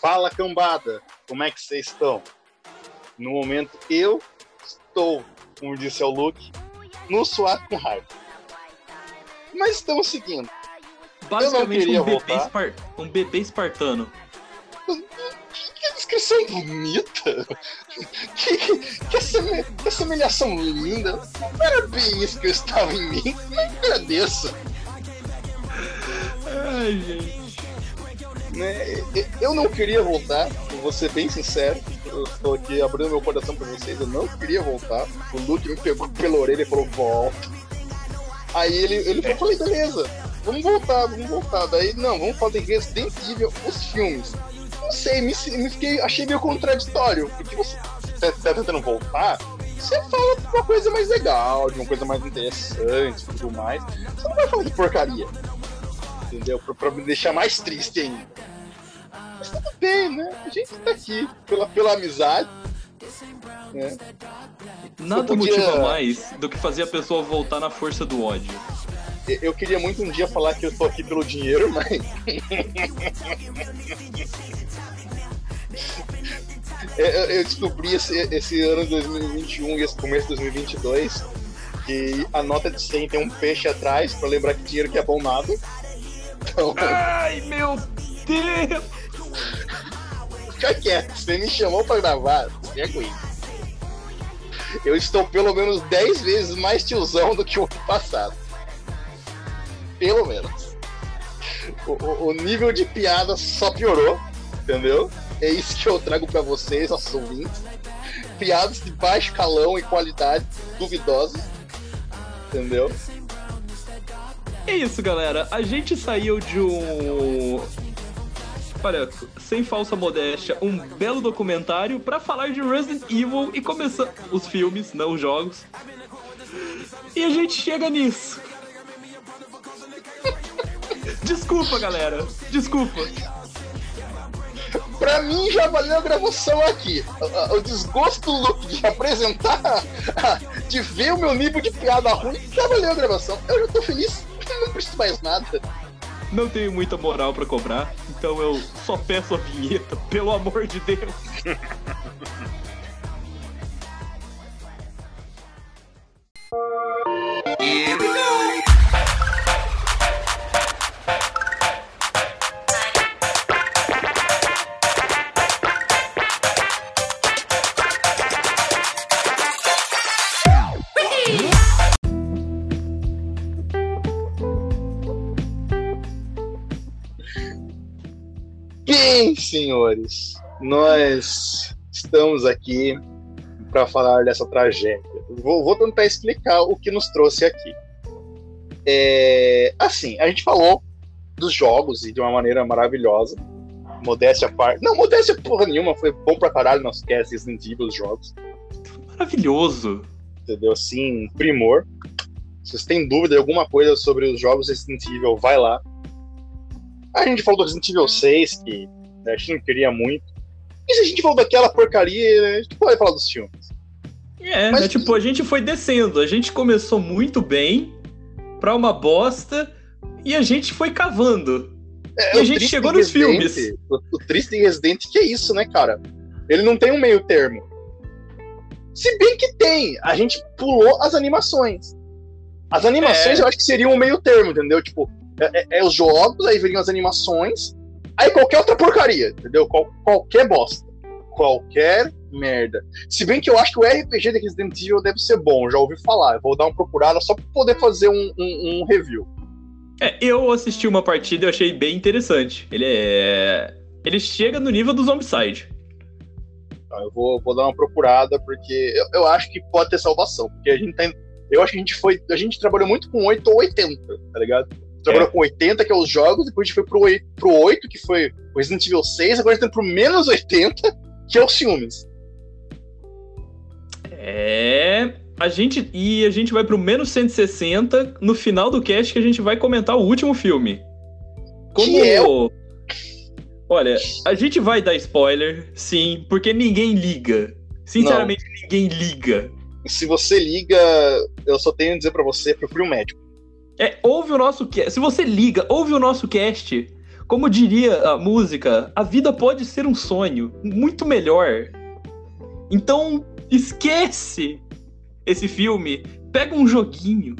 Fala cambada, como é que vocês estão? No momento eu estou, como disse o Luke, no suado com raiva. Mas estamos seguindo. Basicamente um bebê, espar- um bebê espartano. Que descrição bonita! Que, que, que, linda! Não era bem isso que eu estava em mim, mas agradeço. Ai, gente. Né? Eu não queria voltar, vou ser bem sincero. Eu estou aqui abrindo meu coração para vocês. Eu não queria voltar. O Luke me pegou pela orelha e falou: volta. Aí ele, ele falou: falei, beleza, vamos voltar, vamos voltar. Daí, não, vamos fazer Resident Evil, os filmes. Não sei, me, me fiquei, achei meio contraditório. Porque você tá, tá tentando voltar, você fala de uma coisa mais legal, de uma coisa mais interessante tudo mais. Você não vai falar de porcaria. Entendeu? Pra, pra me deixar mais triste ainda. Mas tudo bem, né? A gente tá aqui pela, pela amizade. Né? Nada podia- motiva mais do que fazer a pessoa voltar na força do ódio. Eu- queria muito um dia falar que eu tô aqui pelo dinheiro, mas. Eu- eu, descobri esse, esse ano de 2021 e esse começo de 2022 que a nota de 100 tem um peixe atrás pra lembrar que dinheiro que é bom nada. Então, Ai, meu Deus! Fica quieto. Você me chamou pra gravar, você é comigo. Eu estou pelo menos 10 vezes mais tiozão do que o ano passado. Pelo menos. O, o- o nível de piada só piorou, entendeu? É isso que eu trago pra vocês, nossos. Piadas de baixo calão e qualidade duvidosa. Entendeu? É isso, galera. A gente saiu de um. Olha, sem falsa modéstia, um belo documentário pra falar de Resident Evil e começar os filmes, não os jogos. E a gente chega nisso. Desculpa, galera. Desculpa. Pra mim já valeu a gravação aqui. O- O desgosto do Luke de apresentar, de ver o meu nível de piada ruim, já valeu a gravação. Eu já tô feliz, não preciso mais nada. Não tenho muita moral pra cobrar, então eu só peço a vinheta, pelo amor de Deus. Bem, senhores, nós estamos aqui para falar dessa tragédia. Vou, vou tentar explicar o que nos trouxe aqui. É, assim, a gente falou dos jogos e de uma maneira maravilhosa. Modéstia à parte. Não, modéstia porra nenhuma, foi bom pra caralho nosso cast Resident Evil, os jogos. Maravilhoso. entendeu? Assim, primor. Se vocês têm dúvida de alguma coisa sobre os jogos Resident Evil, vai lá. A gente falou do Resident Evil 6, que né, a gente não queria muito. E se a gente falou daquela porcaria, né, a gente pode falar dos filmes. É, Mas- né, tipo, a gente foi descendo. A gente começou muito bem pra uma bosta e a gente foi cavando. É, E a gente chegou nos Resident- filmes. O, o triste de Resident que é isso, né, cara? Ele não tem um meio termo. Se bem que tem, a gente pulou as animações. As animações É. eu acho que seriam um meio termo, entendeu? Tipo, é, é- é os jogos, aí viriam as animações, aí qualquer outra porcaria, entendeu? Qual- qualquer bosta. Qualquer merda. Se bem que eu acho que o RPG de Resident Evil deve ser bom, já ouvi falar. Eu vou dar uma procurada só pra poder fazer um- um- um review. É, eu assisti uma partida e eu achei bem interessante. Ele é. Ele chega no nível do Zombicide. Tá, Eu vou, vou dar uma procurada, porque eu, eu acho que pode ter salvação. Porque a gente tem. Eu acho que a gente foi. A gente trabalhou muito com 8 ou 80, tá ligado? Trabalhou com 80, que é os jogos, depois a gente foi pro 8, pro 8 que foi o Resident Evil 6, agora a gente tá pro menos 80, que é os filmes. É. A gente. E a gente vai pro menos 160 no final do cast que a gente vai comentar o último filme. Como. Que é Olha, a gente vai dar spoiler, sim, porque ninguém liga. Sinceramente, ninguém liga. Se você liga, eu só tenho a dizer pra você, procure um médico. É, ouve o nosso cast. Se você liga, ouve o nosso cast Como diria a música, a vida pode ser um sonho muito melhor. Então, esquece esse filme. Pega um joguinho.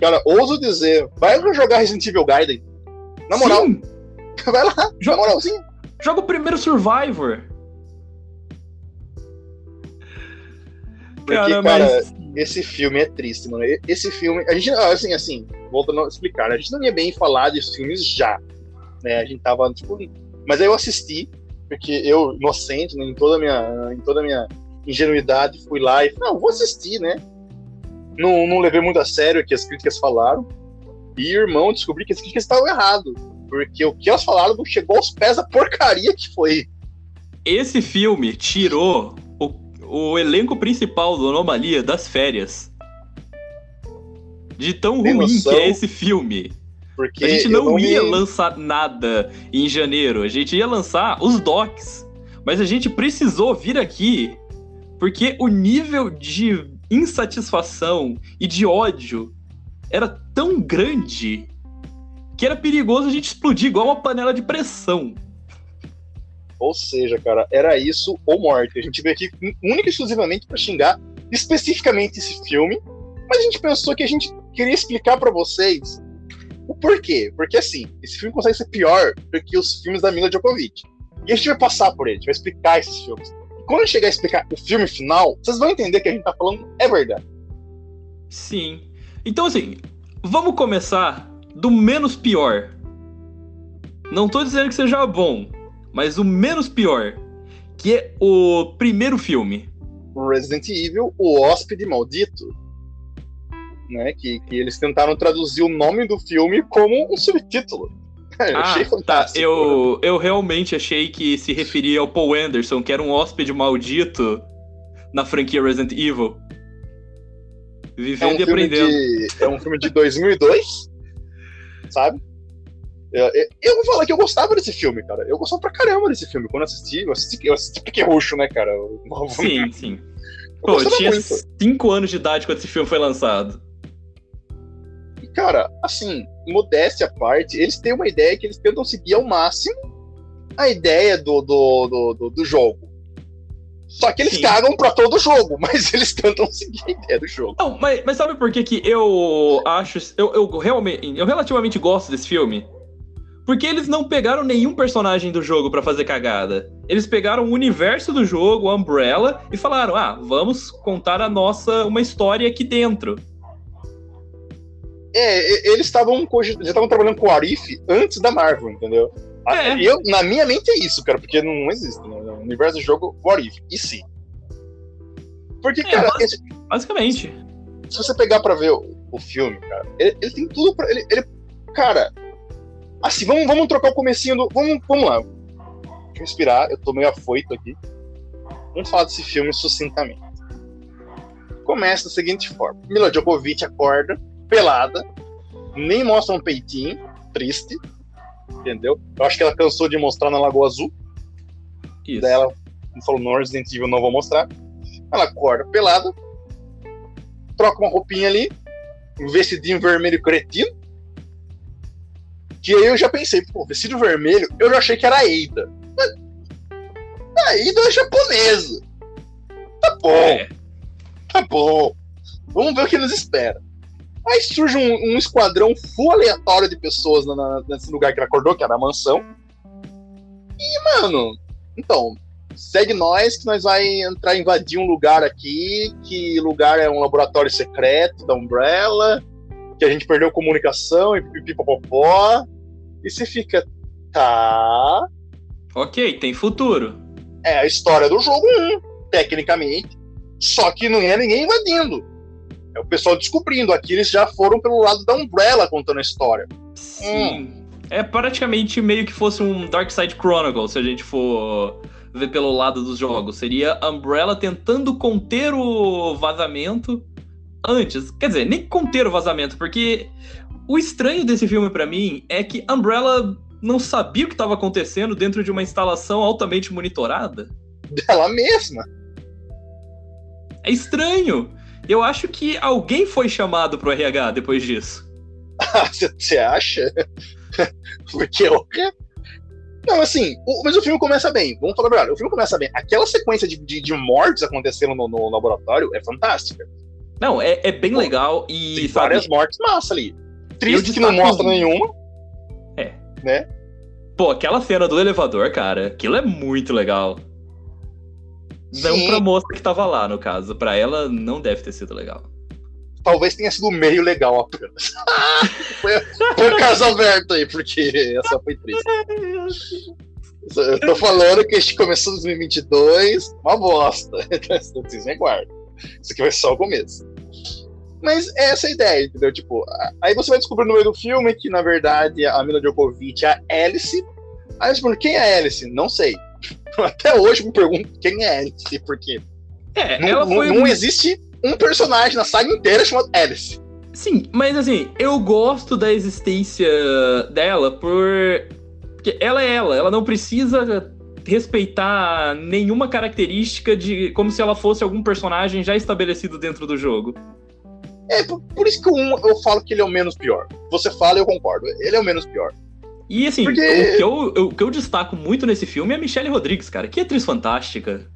Cara, ouso dizer, vai jogar Resident Evil Gaiden. Na moral. Sim. Vai lá, joga, na moral, sim. Joga o primeiro Survivor. Porque, cara, mas... esse filme é triste, mano. Esse filme, a gente, assim, assim, voltando a explicar, a gente não ia bem falar desses filmes já, né? A gente tava, tipo, mas aí eu assisti, porque eu, inocente, né, em toda a minha, em toda a minha ingenuidade, fui lá e falei, não, vou assistir, né? Não, não levei muito a sério o que as críticas falaram. E, irmão, descobri que as críticas estavam erradas. Porque o que elas falaram não chegou aos pés da porcaria que foi. Esse filme tirou o elenco principal do Anomalia das férias. De tão Tem ruim noção? que é esse filme. Porque a gente não, não ia me... lançar nada em janeiro. A gente ia lançar os docs. Mas a gente precisou vir aqui porque o nível de insatisfação e de ódio era tão grande que era perigoso a gente explodir igual uma panela de pressão. Ou seja, cara, era isso ou morte. A gente veio aqui única e exclusivamente para xingar especificamente esse filme, mas a gente pensou que a gente queria explicar para vocês o porquê. Porque assim, esse filme consegue ser pior do que os filmes da Mila Djokovic. E a gente vai passar por ele, a gente vai explicar esses filmes. E quando chegar a explicar o filme final, vocês vão entender que a gente tá falando é verdade. Sim. Então assim, vamos começar do menos pior. Não tô dizendo que seja bom, mas o menos pior, que é o primeiro filme. Resident Evil, o hóspede maldito. Né, que, que eles tentaram traduzir o nome do filme como um subtítulo. Eu ah, achei tá. fantástico. Tá. Eu, eu realmente achei que se referia ao Paul Anderson, que era um hóspede maldito na franquia Resident Evil. Vivendo é um e aprendendo. De, é um filme de 2002, sabe? Eu, eu, vou falar que eu gostava desse filme, cara. Eu gostava pra caramba desse filme. Quando eu assisti, eu assisti, eu assisti Pique Roxo, né, cara? sim, sim. Pô, eu tinha 5 anos de idade quando esse filme foi lançado. E, cara, assim, modéstia à parte, eles têm uma ideia que eles tentam seguir ao máximo a ideia do, do, do, do, do jogo. Só que eles Sim. cagam pra todo jogo, mas eles tentam seguir a ideia do jogo. Não, mas, mas sabe por que, que eu acho. Eu, eu realmente. Eu relativamente gosto desse filme? Porque eles não pegaram nenhum personagem do jogo para fazer cagada. Eles pegaram o universo do jogo, a Umbrella, e falaram: ah, vamos contar a nossa uma história aqui dentro. É, eles estavam já estavam trabalhando com o Arif antes da Marvel, entendeu? É. Eu, na minha mente é isso, cara, porque não existe né? no universo do jogo o Arif. E sim. Porque, é, cara. Esse, basicamente. Se você pegar pra ver o, o filme, cara, ele, ele, tem tudo pra. Ele, ele, cara, Assim, vamos, vamos trocar o comecinho do. Vamos, vamos lá. Deixa eu respirar, eu tô meio afoito aqui. Vamos falar desse filme sucintamente. Começa da seguinte forma: Mila Djokovic acorda, pelada, nem mostra um peitinho, triste, entendeu? Eu acho que ela cansou de mostrar na Lagoa Azul. Isso. Daí ela falou: no Resident Evil não vou mostrar. Ela acorda pelada, troca uma roupinha ali, um vestidinho vermelho cretino, que aí eu já pensei, pô, vestido vermelho, eu já achei que era a Eida. Mas a Eida é japonesa. Tá bom. É. Tá bom. Vamos ver o que nos espera. Aí surge um, um esquadrão full aleatório de pessoas na, na, nesse lugar que ela acordou, que era a mansão. E, mano, então, segue nós que nós vai entrar invadir um lugar aqui, que lugar é um laboratório secreto da Umbrella, que a gente perdeu comunicação e pipipopopó. E você fica, tá. Ok, tem futuro. É a história do jogo 1, tecnicamente. Só que não é ninguém invadindo. É o pessoal descobrindo. Aqui eles já foram pelo lado da Umbrella contando a história. Sim. Hum. É praticamente meio que fosse um Dark Side Chronicle, se a gente for ver pelo lado dos jogos. Seria Umbrella tentando conter o vazamento antes. Quer dizer, nem conter o vazamento, porque o estranho desse filme para mim é que Umbrella não sabia o que estava acontecendo dentro de uma instalação altamente monitorada. Dela mesma. É estranho. Eu acho que alguém foi chamado pro RH depois disso. Você acha? Porque o Não, assim, o, mas o filme começa bem. Vamos falar verdade. O filme começa bem. Aquela sequência de, de, de mortes acontecendo no, no, laboratório é fantástica. Não, é, é bem Pô, legal e. Tem sabe, várias mortes massa ali. Triste que não mostra nenhuma. É. Né? Pô, aquela cena do elevador, cara, aquilo é muito legal. Não Sim. pra moça que tava lá, no caso. Pra ela, não deve ter sido legal. Talvez tenha sido meio legal apenas. foi, foi caso aberto aí, porque essa foi triste. Eu tô falando que a gente começou em 2022, uma bosta. Então, vocês me aguardam. Isso aqui vai só o começo. Mas é essa a ideia, entendeu? Tipo, aí você vai descobrir no meio do filme que, na verdade, a Mila Djokovic é a Alice. Aí pergunto, quem é a Alice? Não sei. Até hoje me pergunto quem é a Alice, porque é, não, não, não existe um personagem na saga inteira chamado Alice. Sim, mas assim, eu gosto da existência dela por. Porque ela é ela, ela não precisa respeitar nenhuma característica de como se ela fosse algum personagem já estabelecido dentro do jogo. É, por, por, isso que 1 eu falo que ele é o menos pior. Você fala e eu concordo. Ele é o menos pior. E assim, Porque... o, que eu, eu, o que eu destaco muito nesse filme é a Michelle Rodrigues, cara. Que atriz fantástica.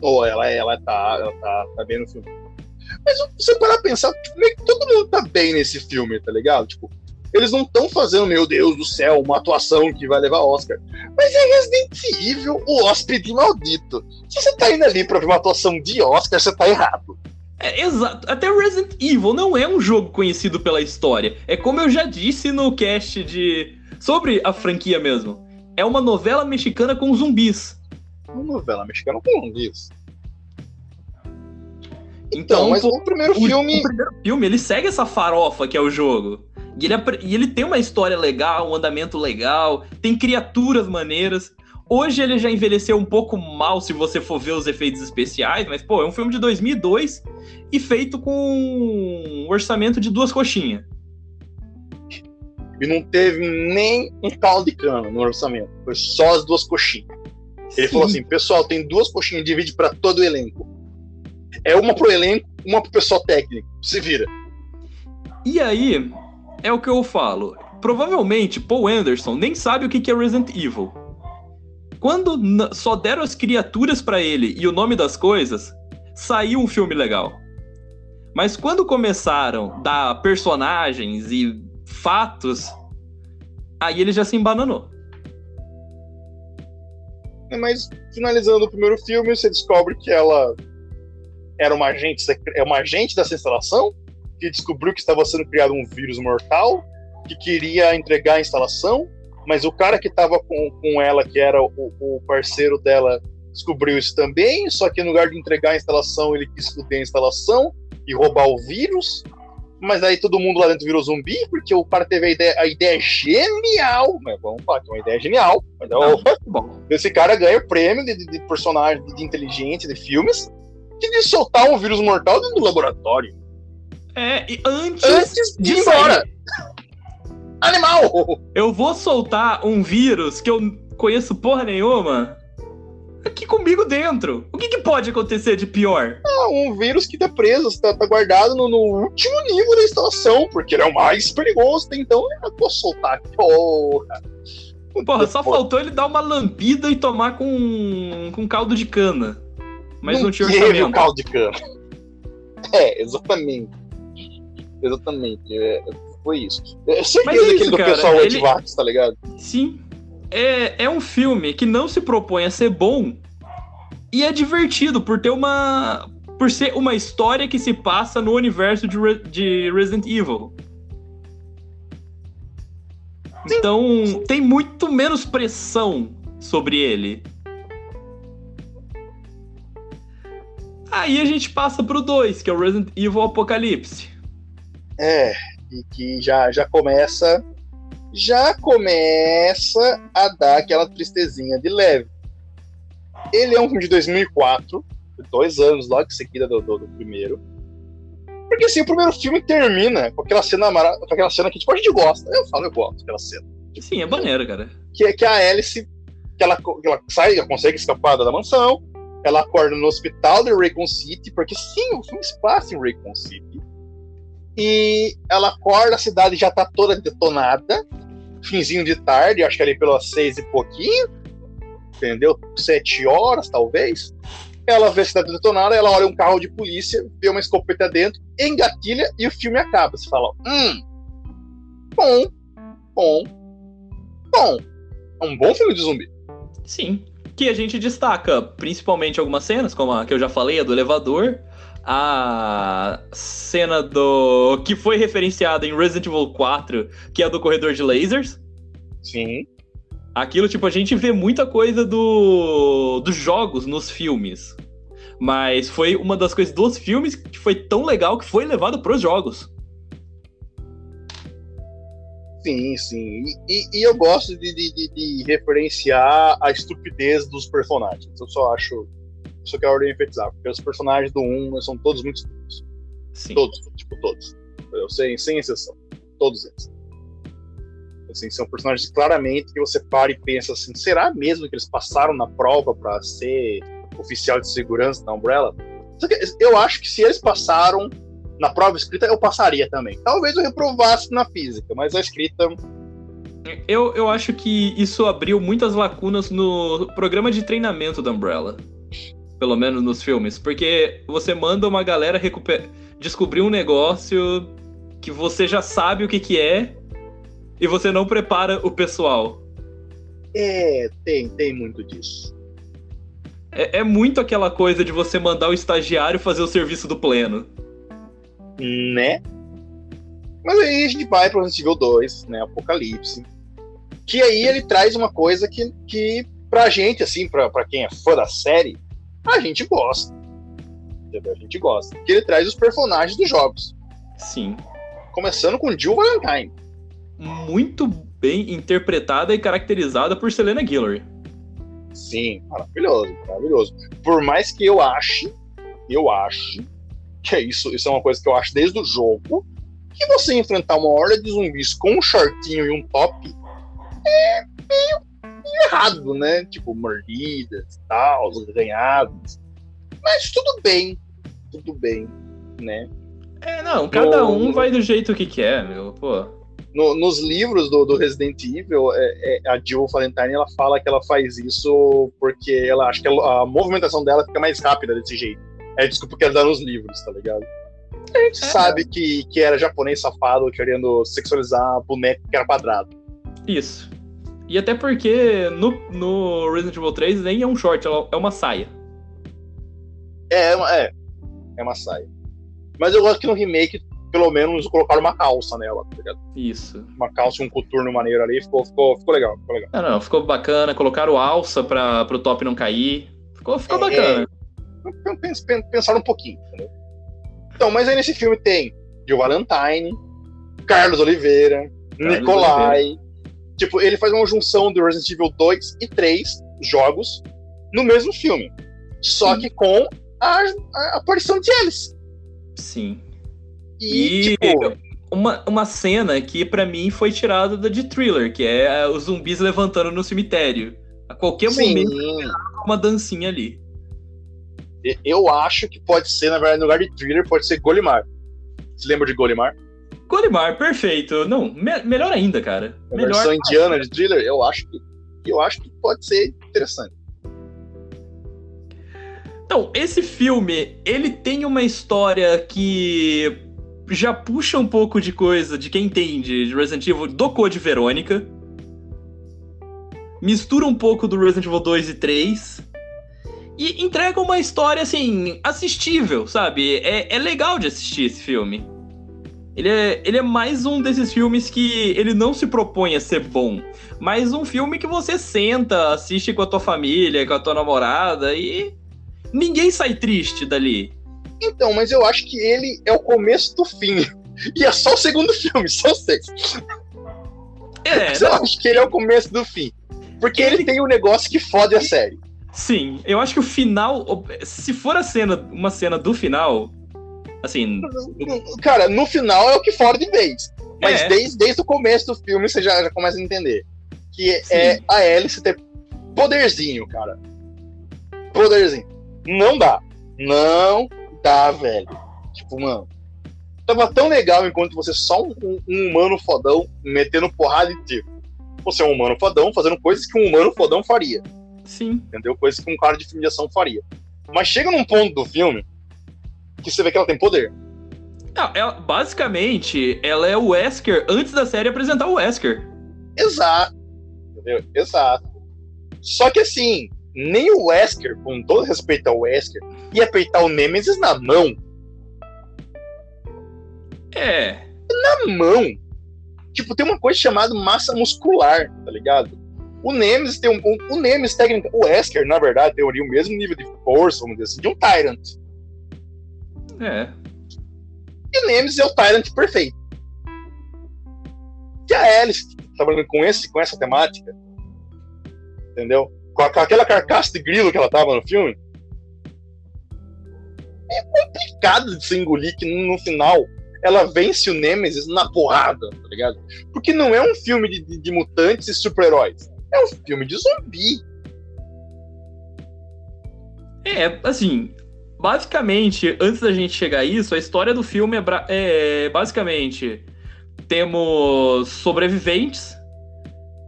Oh, ela, ela, tá, ela tá, tá bem no filme. Mas você parar pra pensar, meio que todo mundo tá bem nesse filme, tá ligado? Tipo, eles não estão fazendo, meu Deus do céu, uma atuação que vai levar Oscar. Mas é Resident Evil, o hóspede maldito. Se você tá indo ali pra ver uma atuação de Oscar, você tá errado. É, exato. Até Resident Evil não é um jogo conhecido pela história. É como eu já disse no cast de. sobre a franquia mesmo. É uma novela mexicana com zumbis. Uma novela mexicana com zumbis. Então, então mas o primeiro o, filme. O primeiro filme, ele segue essa farofa que é o jogo. E ele, e ele tem uma história legal, um andamento legal, tem criaturas maneiras. Hoje ele já envelheceu um pouco mal se você for ver os efeitos especiais, mas, pô, é um filme de 2002 e feito com um orçamento de duas coxinhas. E não teve nem um caldo de cana no orçamento, foi só as duas coxinhas. Ele Sim. falou assim: pessoal, tem duas coxinhas, divide para todo o elenco. É uma pro elenco, uma pro pessoal técnico. Se vira. E aí, é o que eu falo. Provavelmente Paul Anderson nem sabe o que é Resident Evil. Quando só deram as criaturas para ele e o nome das coisas, saiu um filme legal. Mas quando começaram dar personagens e fatos, aí ele já se embananou. É, mas finalizando o primeiro filme, você descobre que ela era uma agente, é uma agente dessa instalação que descobriu que estava sendo criado um vírus mortal, que queria entregar a instalação mas o cara que estava com, com ela, que era o, o, parceiro dela, descobriu isso também, só que no lugar de entregar a instalação, ele quis fuder a instalação e roubar o vírus. Mas aí todo mundo lá dentro virou zumbi, porque o cara teve a ideia, a ideia genial. Mas vamos falar que é uma ideia genial. Mas, ah, bom, esse cara ganha o prêmio de, de, de personagem de inteligente de filmes de soltar um vírus mortal dentro do laboratório. É, e antes, antes de ir embora animal! Eu vou soltar um vírus que eu conheço porra nenhuma aqui comigo dentro. O que, que pode acontecer de pior? Ah, um vírus que tá preso, tá, tá guardado no, no, último nível da instalação, porque ele é o mais perigoso, então eu vou soltar. Porra! Porra, só faltou ele dar uma lambida e tomar com, com caldo de cana. Mas não, não tinha orçamento. caldo de cana. É, exatamente. Exatamente. É, foi isso. É certeza é isso, que cara, pessoal ele... anti tá ligado? Sim. É, é um filme que não se propõe a ser bom e é divertido por ter uma. por ser uma história que se passa no universo de, Re... de Resident Evil. Sim. Então, tem muito menos pressão sobre ele. Aí a gente passa pro 2, que é o Resident Evil Apocalipse. É, e que já, já começa já começa a dar aquela tristezinha de leve. Ele é um filme de 2004, dois anos logo em seguida do, do, do, primeiro. Porque assim, o primeiro filme termina com aquela cena com aquela cena que tipo, a gente gosta. Eu falo, eu gosto daquela cena. Sim, é maneiro, cara. Que é que a Alice, que ela, que ela sai, ela consegue escapar da mansão, ela acorda no hospital de Raycon City, porque sim, o filme se passa em Raycon City E ela acorda, a cidade já tá toda detonada. Finzinho de tarde, acho que ali pelas seis e pouquinho. Entendeu? Sete horas, talvez. Ela vê a cidade detonada, ela olha um carro de polícia, vê uma escopeta dentro, engatilha e o filme acaba. Você fala, hum, bom, bom, bom. É um bom filme de zumbi. Sim. Que a gente destaca principalmente algumas cenas, como a que eu já falei, a do elevador, a cena do. que foi referenciada em Resident Evil 4, que é a do corredor de lasers. Sim. Aquilo, tipo, a gente vê muita coisa do dos jogos nos filmes. Mas foi uma das coisas dos filmes que foi tão legal que foi levado pros jogos. Sim, sim. E, e eu gosto de, de, de, referenciar a estupidez dos personagens. Eu só acho. Só quero ordem enfatizar, porque os personagens do 1 são todos muito estúpidos. Sim. Todos, tipo, todos. Eu sei, sem exceção. Todos eles. Assim, são personagens claramente que você para e pensa assim: será mesmo que eles passaram na prova para ser oficial de segurança da Umbrella? Eu acho que se eles passaram, na prova escrita eu passaria também. Talvez eu reprovasse na física, mas a escrita. Eu, eu acho que isso abriu muitas lacunas no programa de treinamento da Umbrella. Pelo menos nos filmes. Porque você manda uma galera recuper... descobrir um negócio que você já sabe o que, que é e você não prepara o pessoal. É, tem, tem muito disso. É, é muito aquela coisa de você mandar o estagiário fazer o serviço do pleno né? Mas aí a gente vai para o Resident Evil 2, né? Apocalipse. Que aí ele traz uma coisa que, que pra gente, assim, pra, pra quem é fã da série, a gente gosta. Entendeu? A gente gosta. Que ele traz os personagens dos jogos. Sim. Começando com Jill Valentine. Muito bem interpretada e caracterizada por Selena Guillory. Sim, maravilhoso, maravilhoso. Por mais que eu ache, eu acho que é isso, isso é uma coisa que eu acho desde o jogo, que você enfrentar uma horda de zumbis com um shortinho e um top é meio errado, né? Tipo, mordidas e tal, ganhados. Mas tudo bem, tudo bem, né? É, não, cada no, um vai do jeito que quer, meu, pô. No, nos livros do, do Resident Evil, é, é, a Jill Valentine ela fala que ela faz isso porque ela acha que a, a movimentação dela fica mais rápida desse jeito. É desculpa que ela dá nos livros, tá ligado? A gente é. sabe que, que era japonês safado querendo sexualizar boneco que era quadrado. Isso. E até porque no, no Resident Evil 3 nem é um short, é uma saia. É, é, é uma saia. Mas eu gosto que no remake, pelo menos, colocaram uma calça nela, tá ligado? Isso. Uma calça e um coturno maneiro ali, ficou, ficou, ficou legal, ficou legal. Não, não, ficou bacana, colocaram alça pra, pro top não cair. Ficou, ficou é, bacana. É pensar um pouquinho, entendeu? Então, mas aí nesse filme tem Joe Valentine, Carlos Oliveira, Carlos Nicolai. Oliveira. Tipo, ele faz uma junção do Resident Evil 2 e 3 jogos no mesmo filme. Só Sim. que com a, a, aparição de. Sim. E, e tipo, uma, uma cena que para mim foi tirada da de thriller, que é os zumbis levantando no cemitério. A qualquer Sim. momento, uma dancinha ali. Eu acho que pode ser, na verdade, no lugar de thriller, pode ser Golimar. Você lembra de Golimar? Golimar, perfeito. Não, me melhor ainda, cara. A melhor versão indiana de thriller, eu acho que eu acho que pode ser interessante. Então, esse filme, ele tem uma história que já puxa um pouco de coisa de quem entende de Resident Evil do Code Verônica. Mistura um pouco do Resident Evil 2 e 3 e entrega uma história, assim, assistível, sabe? É, é legal de assistir esse filme. Ele é, ele é mais um desses filmes que ele não se propõe a ser bom, mas um filme que você senta, assiste com a tua família, com a tua namorada e ninguém sai triste dali. Então, mas eu acho que ele é o começo do fim. E é só o segundo filme, são seis. É, eu acho que ele é o começo do fim. Porque ele, ele tem um negócio que fode a série. Sim, eu acho que o final. Se for a cena, uma cena do final. Assim. Cara, no final é o que fora de vez. Mas é. desde, desde o começo do filme você já, já começa a entender. Que Sim. é a Alice ter poderzinho, cara. Poderzinho. Não dá. Não dá, velho. Tipo, mano. tava tão legal enquanto você só um, um humano fodão metendo porrada e tiro. Você é um humano fodão fazendo coisas que um humano fodão faria. Sim. Entendeu? Coisas que um cara de filme de ação faria. Mas chega num ponto do filme que você vê que ela tem poder. Não, ela, basicamente, ela é o Wesker antes da série apresentar o Wesker. Exato. Entendeu? Exato. Só que assim, nem o Wesker, com todo respeito ao Wesker, ia peitar o Nemesis na mão. É. Na mão. Tipo, tem uma coisa chamada massa muscular, tá ligado? O Nemesis tem um. O, o Nemesis, técnica. O Wesker, na verdade, teria o mesmo nível de força, vamos dizer assim, de um Tyrant. É. E Nemesis é o Tyrant perfeito. E a Alice, trabalhando com, esse, com essa temática, entendeu? Com, a, com aquela carcaça de grilo que ela tava no filme, é complicado de se engolir que no final ela vence o Nemesis na porrada, tá ligado? Porque não é um filme de, de, de mutantes e super-heróis. É um filme de zumbi. É, assim, basicamente, antes da gente chegar a isso, a história do filme é, é basicamente temos sobreviventes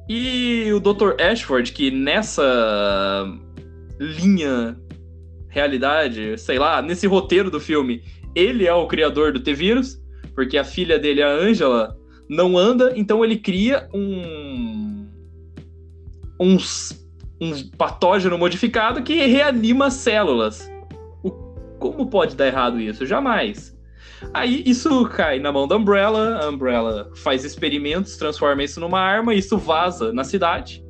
e o Dr. Ashford, que nessa linha realidade, sei lá, nesse roteiro do filme, ele é o criador do T-Vírus, porque a filha dele, a Angela, não anda, então ele cria um. um, um patógeno modificado que reanima células. Como pode dar errado isso? Jamais. Aí isso cai na mão da Umbrella, a Umbrella faz experimentos, transforma isso numa arma, isso vaza na cidade.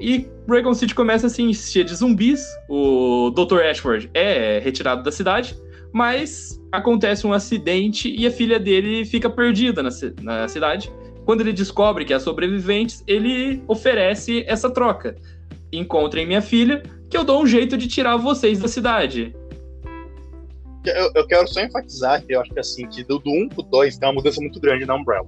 E Raycon City começa a se encher de zumbis. O Dr. Ashford é retirado da cidade, mas acontece um acidente e a filha dele fica perdida na, na cidade. Quando ele descobre que há sobreviventes, ele oferece essa troca. Encontrem minha filha, que eu dou um jeito de tirar vocês da cidade. Eu, eu quero só enfatizar que eu acho que assim, que do, do 1 pro 2 tem uma mudança muito grande na Umbrella.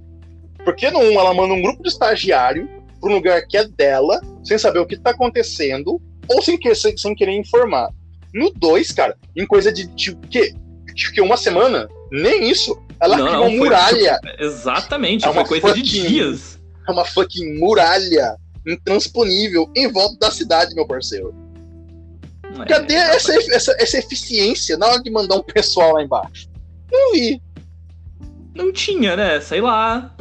Porque no 1 ela manda um grupo de estagiário para um lugar que é dela, sem saber o que está acontecendo, ou sem, que, sem, sem, querer informar. No 2, cara, em coisa de tipo, que, que uma semana, nem isso, ela não, criou uma muralha. Tipo, exatamente, é foi coisa fucking, de dias. É uma fucking muralha intransponível em volta da cidade, meu parceiro. É, Cadê essa, essa, essa eficiência na hora de mandar um pessoal lá embaixo? Não vi. Não tinha, né? Sei lá.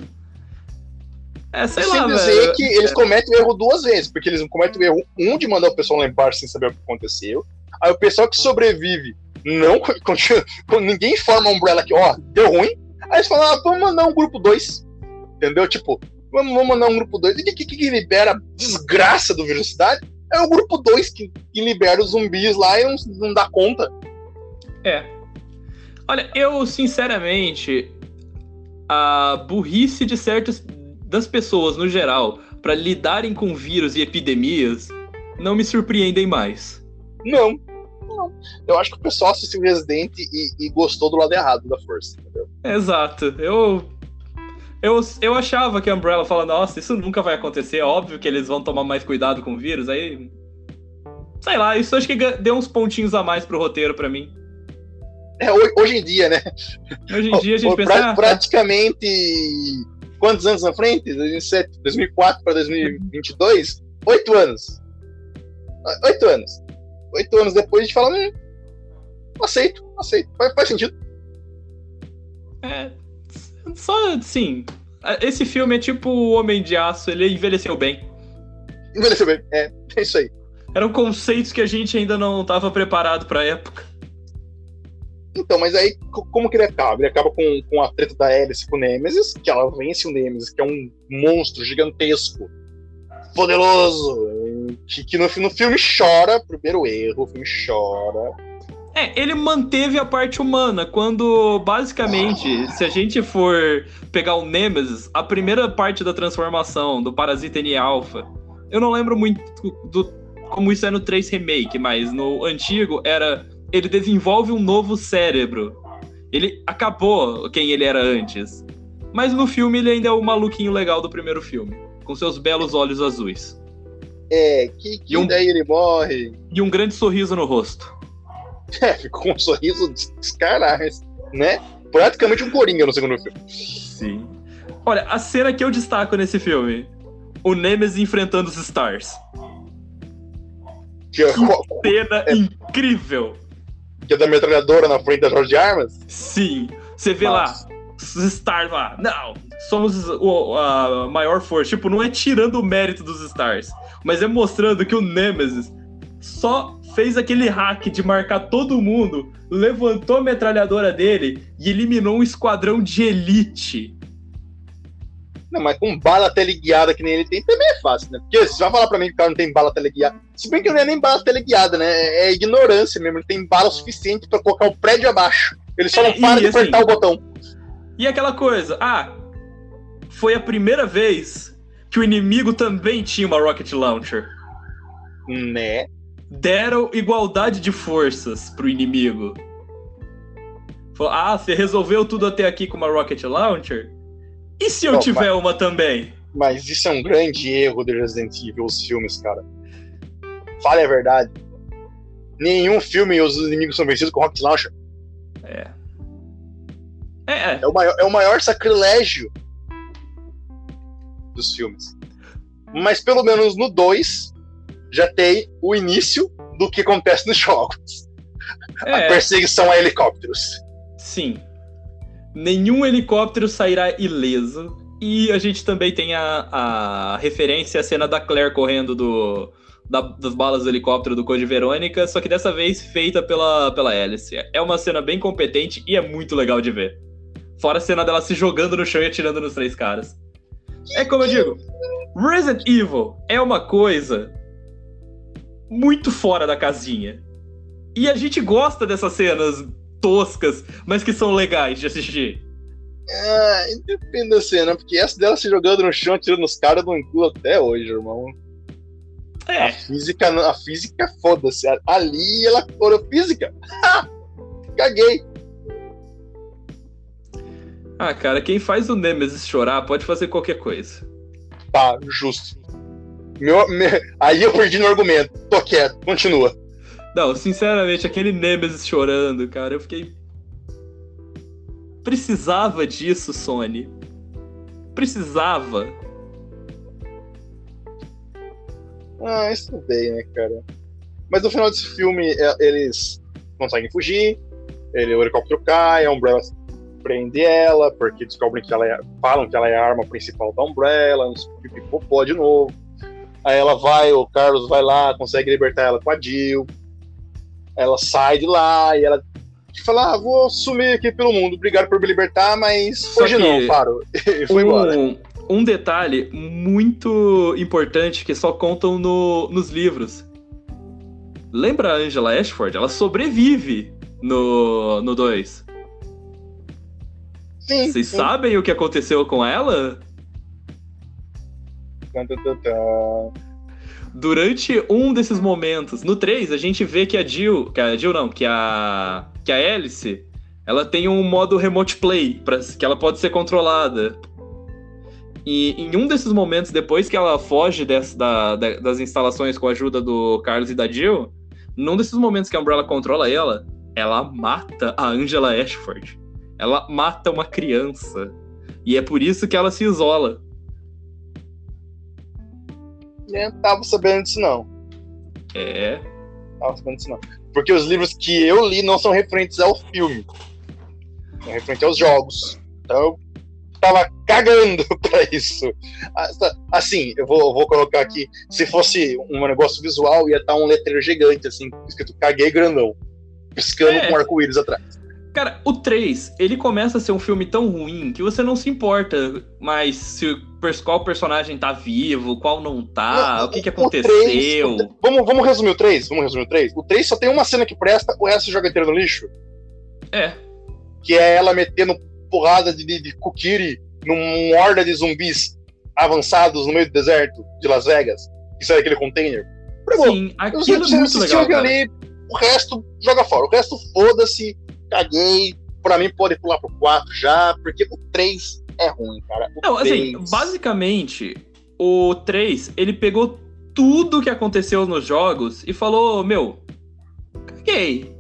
É, sei sem lá, dizer velho. que eles cometem o erro duas vezes, porque eles cometem o erro, um, de mandar o pessoal lá embaixo sem saber o que aconteceu. Aí o pessoal que sobrevive não continua, ninguém informa a Umbrella que, ó, deu ruim. Aí eles falam, ah, vamos mandar um grupo 2. Entendeu? Tipo, vamos, vamos mandar um grupo 2. E o que, que, que libera a desgraça do velocidade? É o grupo 2 que, que, libera os zumbis lá e não, não dá conta. É. Olha, eu, sinceramente, a burrice de certos das pessoas no geral para lidarem com vírus e epidemias não me surpreendem mais. Não. Não. Eu acho que o pessoal assistiu Resident e, e gostou do lado errado da força, entendeu? Exato. Eu eu, eu achava que a Umbrella fala, nossa, isso nunca vai acontecer, é óbvio que eles vão tomar mais cuidado com o vírus, aí. Sei lá, isso acho que deu uns pontinhos a mais pro roteiro para mim. É, hoje em dia, né? Hoje em dia a gente pensa. Pra, ah, praticamente quantos anos na frente? 2007, 2004 para 2022? Oito anos. Oito anos. Oito anos depois a gente fala, hum, aceito, aceito, faz, faz sentido. É, só, sim, esse filme é tipo o Homem de Aço, ele envelheceu bem. Envelheceu bem, é, é isso aí. Eram conceitos que a gente ainda não estava preparado para a época. Então, mas aí, como que ele acaba? Ele acaba com, com a treta da Alice com o Nemesis, que ela vence o Nemesis, que é um monstro gigantesco, poderoso, que, que no, no filme chora, primeiro erro, o filme chora. É, ele manteve a parte humana, quando basicamente, se a gente for pegar o Nemesis, a primeira parte da transformação do Parasita N Alpha, eu não lembro muito do, como isso é no 3 Remake, mas no antigo era ele desenvolve um novo cérebro. Ele acabou quem ele era antes. Mas no filme ele ainda é o maluquinho legal do primeiro filme, com seus belos olhos azuis. É, que, que um, daí ele morre. E um grande sorriso no rosto. É, ficou um sorriso descarado, né? praticamente um Coringa no segundo filme. Sim. Olha, a cena que eu destaco nesse filme: o Nemesis enfrentando os Stars. Que, é, que cena é, incrível! Que é da metralhadora na frente da Jorge de Armas? Sim. Você vê Nossa. lá, os Stars lá. Não, somos o, a maior força. Tipo, não é tirando o mérito dos Stars, mas é mostrando que o Nemesis só fez aquele hack de marcar todo mundo, levantou a metralhadora dele e eliminou um esquadrão de elite. Não, mas com bala teleguiada que nem ele tem, também é fácil, né? Porque você vai falar pra mim que o cara não tem bala teleguiada. Se bem que não é nem bala teleguiada, né? É ignorância mesmo. Ele tem bala suficiente para colocar o prédio abaixo. Ele só é, não para de assim, apertar o botão. E aquela coisa, ah, foi a primeira vez que o inimigo também tinha uma rocket launcher. Né? Deram igualdade de forças pro inimigo. Falou, ah, você resolveu tudo até aqui com uma rocket launcher? E se eu Não, tiver mas, uma também? Mas isso é um grande erro de Resident Evil, os filmes, cara. Fale a verdade. Nenhum filme os inimigos são vencidos com rocket launcher. É. É, é. É, o maior, é o maior sacrilégio dos filmes. Mas pelo menos no 2 já tem o início do que acontece nos jogos. É. A perseguição a helicópteros. Sim. Nenhum helicóptero sairá ileso. E a gente também tem a, a referência à cena da Claire correndo do, da, das balas do helicóptero do Code Verônica, só que dessa vez feita pela, pela Alice. É uma cena bem competente e é muito legal de ver. Fora a cena dela se jogando no chão e atirando nos três caras. É como eu digo, Resident Evil é uma coisa muito fora da casinha. E a gente gosta dessas cenas toscas, mas que são legais de assistir. Ah, depende da cena, porque essa dela se jogando no chão, atirando nos caras, não inclui até hoje, irmão. É. A física, a física foda-se. Ali ela foi física. Caguei. Ah, cara, quem faz o Nemesis chorar pode fazer qualquer coisa. Tá, justo. Meu, meu, aí eu perdi no argumento. Tô quieto, continua. Não, sinceramente, aquele Nemesis chorando, cara, eu fiquei. Precisava disso, Sony. Precisava. Ah, isso bem, né, cara? Mas no final desse filme, é, eles conseguem fugir, ele, o helicóptero cai, a Umbrella prende ela, porque descobrem que ela é, falam que ela é a arma principal da Umbrella, pipipopó de novo. Aí ela vai, o Carlos vai lá, consegue libertar ela com a Jill. Ela sai de lá e ela fala: ah, vou sumir aqui pelo mundo, obrigado por me libertar, mas Só hoje não, paro. e foi um, embora. Um detalhe muito importante que só contam no, nos livros. Lembra a Angela Ashford? Ela sobrevive no 2. No dois. Sim. Vocês sabem o que aconteceu com ela? Durante um desses momentos, no 3, a gente vê que a Jill, que a Jill não, que a que a Alice, ela tem um modo remote play, pra, que ela pode ser controlada. E em um desses momentos, depois que ela foge desse, da, da, das instalações com a ajuda do Carlos e da Jill, num desses momentos que a Umbrella controla ela, ela mata a Angela Ashford. Ela mata uma criança. E é por isso que ela se isola. Nem tava sabendo disso, não. É. Tava sabendo disso, não. Porque os livros que eu li não são referentes ao filme. São referentes aos jogos. Então, tava cagando pra isso. Assim, eu vou, vou colocar aqui. Se fosse um negócio visual, ia estar um letreiro gigante, assim, escrito caguei grandão. Piscando é. com arco-íris atrás. Cara, o 3, ele começa a ser um filme tão ruim que você não se importa mais se qual personagem tá vivo, qual não tá, não, o que que aconteceu. 3, o, vamos, vamos resumir o 3? Vamos resumir o 3? O 3 só tem uma cena que presta, o resto joga inteiro no lixo. É. Que é ela metendo porrada de, de, de Kukiri num horda de zumbis avançados no meio do deserto de Las Vegas, que sai daquele container. Sim, aquilo é muito legal, ali, o resto joga fora, o resto foda-se, caguei. Pra mim, pode pular pro 4 já, porque o 3 é ruim, cara. O Não, 3... assim, basicamente, o 3, ele pegou tudo que aconteceu nos jogos e falou: Meu, caguei.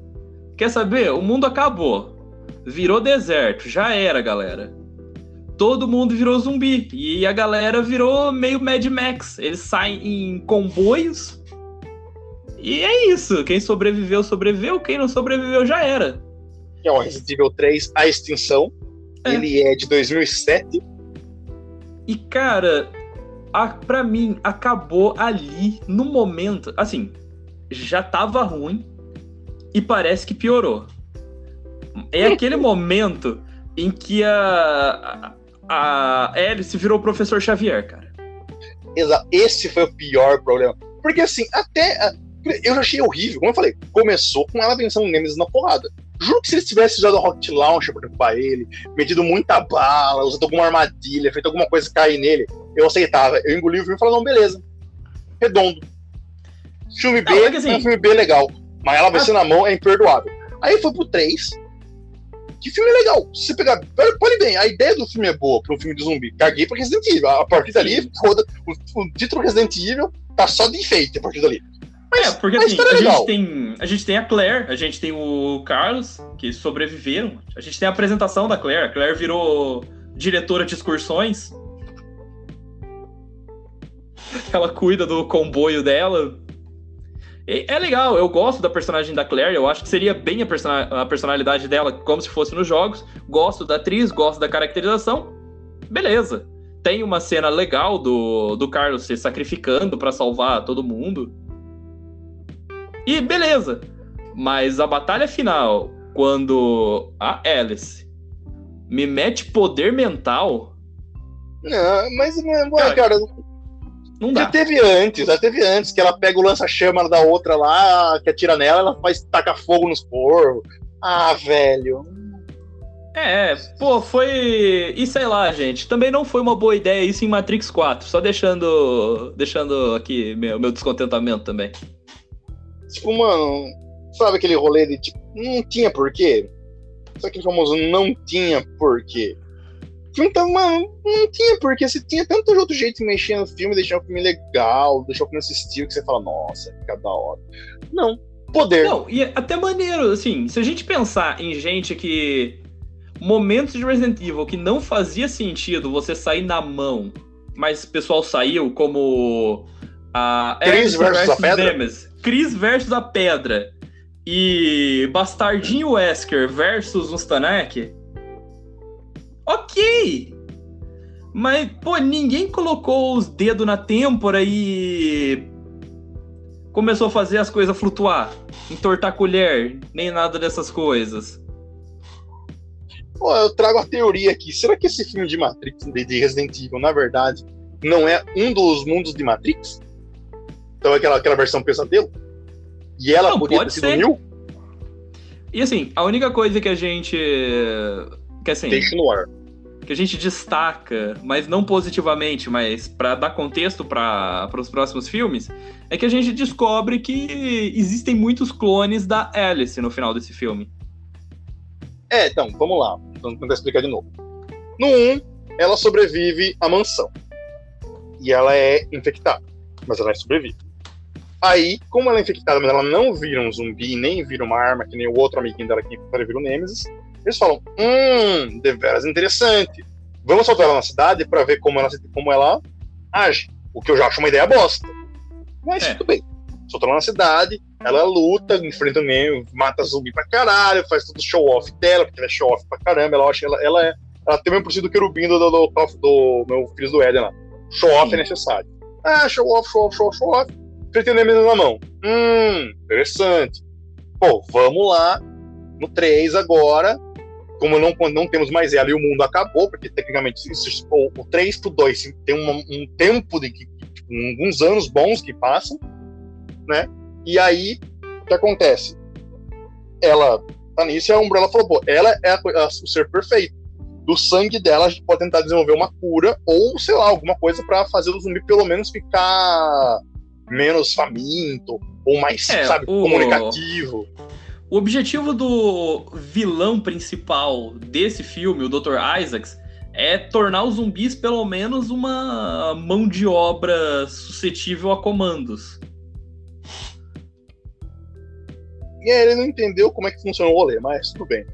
Quer saber? O mundo acabou. virou deserto, já era, galera. Todo mundo virou zumbi e a galera virou meio Mad Max. Eles saem em comboios e é isso. Quem sobreviveu, sobreviveu. Quem não sobreviveu, já era. É o Resident Evil 3, A Extinção. É. Ele é de 2007. E, cara, a, pra mim, acabou ali, no momento. Assim, já tava ruim e parece que piorou. É aquele momento em que a, a, a Alice virou o professor Xavier, cara. Exato. Esse foi o pior problema. Porque, assim, até. Eu achei horrível. Como eu falei, começou com ela vencendo o Nemesis na porrada. Juro que se eles tivessem usado o Rocket Launcher pra derrubar ele, metido muita bala, usado alguma armadilha, feito alguma coisa cair nele, eu aceitava. Eu engoli o filme e falei, não, beleza. Redondo. Filme B, não, é, assim, é um filme B legal. Mas ela vencendo a... na mão é imperdoável. Aí foi pro 3. Que filme legal. Se você pegar. Pode bem, a ideia do filme é boa para um filme de zumbi. Caguei pra Resident Evil. A partir dali, o, o título Resident Evil tá só de enfeite a partir dali. Mas, é, porque assim, a gente, tem, a gente tem a Claire, a gente tem o Carlos, que sobreviveram. A gente tem a apresentação da Claire. A Claire virou diretora de excursões. Ela cuida do comboio dela. E é legal, eu gosto da personagem da Claire, eu acho que seria bem a, person a personalidade dela como se fosse nos jogos. Gosto da atriz, gosto da caracterização. Beleza. Tem uma cena legal do, do Carlos se sacrificando para salvar todo mundo. E beleza. Mas a batalha final, quando a Alice me mete poder mental. Não, mas, cara, cara não dá. Já teve antes, já teve antes, que ela pega o lança-chama da outra lá, que atira nela, ela faz tacar fogo nos corvos. Ah, velho. É, pô, foi. E sei lá, gente. Também não foi uma boa ideia isso em Matrix 4. Só deixando. Deixando aqui meu, meu descontentamento também. Tipo, mano, sabe aquele rolê de tipo, não tinha porquê? Sabe aquele famoso não tinha porquê? Então, mano, não tinha porquê. Você tinha tanto outro jeito de mexer no filme, deixar o filme legal, deixar o filme assistir, que você fala, nossa, fica da hora. Não, poder. Não, e é até maneiro, assim, se a gente pensar em gente que. Momentos de Resident Evil que não fazia sentido você sair na mão, mas o pessoal saiu, como a Chris versus, versus a Pedra. Chris versus a Pedra e Bastardinho Wesker versus Mustanek, ok. Mas, pô, ninguém colocou os dedos na têmpora e começou a fazer as coisas flutuar, entortar a colher, nem nada dessas coisas. Pô, eu trago a teoria aqui. Será que esse filme de Matrix, de Resident Evil, na verdade, não é um dos mundos de Matrix? Então aquela, aquela versão pesadelo? E ela não, podia ter sido mil? E assim, a única coisa que a gente. Que assim. Deixa no ar. Que a gente destaca, mas não positivamente, mas para dar contexto para os próximos filmes, é que a gente descobre que existem muitos clones da Alice no final desse filme. É, então, vamos lá. Vamos tentar explicar de novo. No 1, ela sobrevive à mansão. E ela é infectada, mas ela sobrevive. Aí, como ela é infectada, mas ela não vira um zumbi, nem vira uma arma, que nem o outro amiguinho dela que vira o Nemesis, eles falam: hum, deveras interessante. Vamos soltar ela na cidade para ver como ela, como ela age. O que eu já acho uma ideia bosta. Mas é. tudo bem. Soltou ela na cidade, ela luta, enfrenta o Nemesis, mata zumbi pra caralho, faz todo o show-off dela, porque ela é show-off pra caramba. Ela, acha, ela, ela, é, ela tem o mesmo princípio do querubim do, do, do, do meu filho do Éden lá. Show-off é necessário. Ah, show-off, show-off, show-off, show-off mesmo na mão. Hum, interessante. Pô, vamos lá no 3 agora. Como não, não temos mais ela e o mundo acabou, porque tecnicamente isso, o, o 3 pro 2 tem um, um tempo de tipo, alguns anos bons que passam, né? E aí, o que acontece? Ela tá nisso e a Umbrella falou, pô, ela é a, a, o ser perfeito. Do sangue dela a gente pode tentar desenvolver uma cura ou, sei lá, alguma coisa para fazer o zumbi pelo menos ficar menos faminto, ou mais, é, sabe, o... comunicativo. O objetivo do vilão principal desse filme, o Dr. Isaacs, é tornar os zumbis pelo menos uma mão de obra suscetível a comandos. E aí ele não entendeu como é que funciona o rolê, mas tudo bem.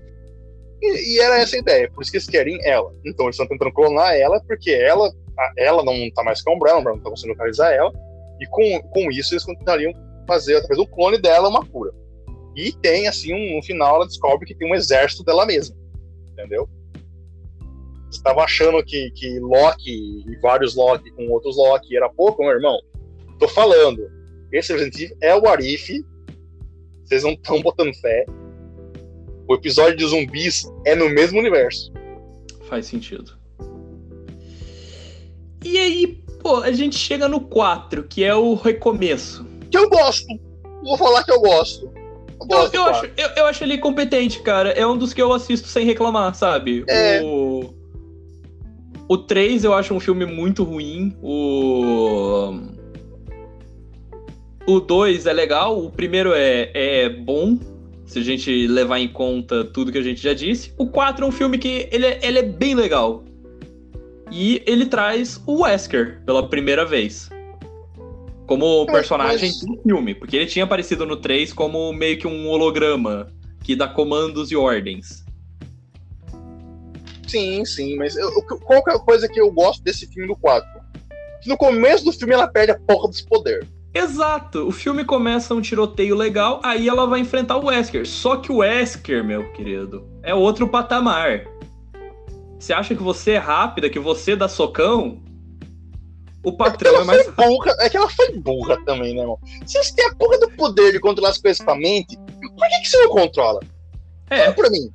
E, e, era essa a ideia, por isso que eles querem ela. Então eles estão tentando clonar ela, porque ela, ela não tá mais com a Umbrella, a Umbrella não tá conseguindo localizar ela, e com, com isso eles tentariam fazer, através do clone dela, uma cura. E tem, assim, um, no final ela descobre que tem um exército dela mesma. Entendeu? Estava achando que, que Loki e vários Loki com outros Loki era pouco, meu irmão. Tô falando. Esse Resident Evil é o Arif. Vocês não estão botando fé. O episódio de zumbis é no mesmo universo. Faz sentido. E aí, pô, a gente chega no 4, que é o recomeço. Que eu gosto. Vou falar que eu gosto. Eu, gosto eu, eu acho, eu, eu, acho ele competente, cara. É um dos que eu assisto sem reclamar, sabe? É... O... o 3 eu acho um filme muito ruim. O. O 2 é legal. O primeiro é, é bom se a gente levar em conta tudo que a gente já disse. O 4 é um filme que ele é, ele é bem legal. E ele traz o Wesker pela primeira vez. Como personagem mas... do filme. Porque ele tinha aparecido no 3 como meio que um holograma que dá comandos e ordens. Sim, sim, mas eu, qual é a coisa que eu gosto desse filme do 4? Que no começo do filme ela perde a porra dos poderes. Exato. O filme começa um tiroteio legal, aí ela vai enfrentar o Wesker. Só que o Wesker, meu querido, é outro patamar. Você acha que você é rápida, que você dá socão? O patrão é, é mais. Burra, é que ela foi burra também, né, irmão? Se você tem a porra do poder de controlar as coisas com a mente, por que, que você não controla? É. Fala pra mim.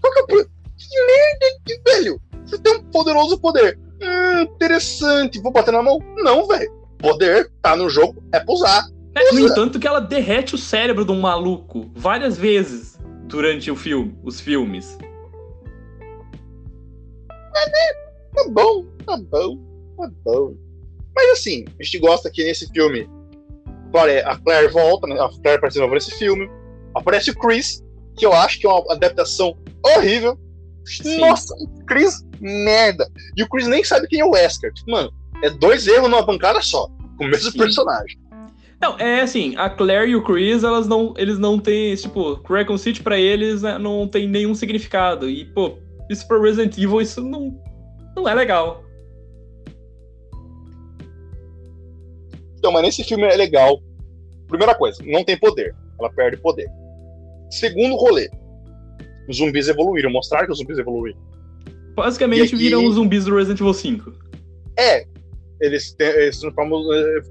Qual que é o pro... Que merda, que velho! Você tem um poderoso poder. Hum, interessante. Vou bater na mão? Não, velho poder tá no jogo, é pra usar. É, no entanto, que ela derrete o cérebro de um maluco várias vezes durante o filme, os filmes. Né? Tá bom, tá bom, tá bom. Mas assim, a gente gosta que nesse filme a Claire volta, né? a Claire novo nesse filme. Aparece o Chris, que eu acho que é uma adaptação horrível. Sim. Nossa, Chris, merda. E o Chris nem sabe quem é o Wesker. Tipo, mano, é dois erros numa bancada só, com o mesmo Sim. personagem. Não, é assim, a Claire e o Chris, elas não, eles não têm, tipo, Raccoon City pra eles né, não tem nenhum significado. E, pô, isso pra Resident Evil, isso não, não é legal. Então, mas nesse filme é legal. Primeira coisa, não tem poder. Ela perde poder. Segundo rolê, os zumbis evoluíram, mostraram que os zumbis evoluíram. Basicamente aqui... viram os zumbis do Resident Evil 5. É, eles, têm, eles transformam,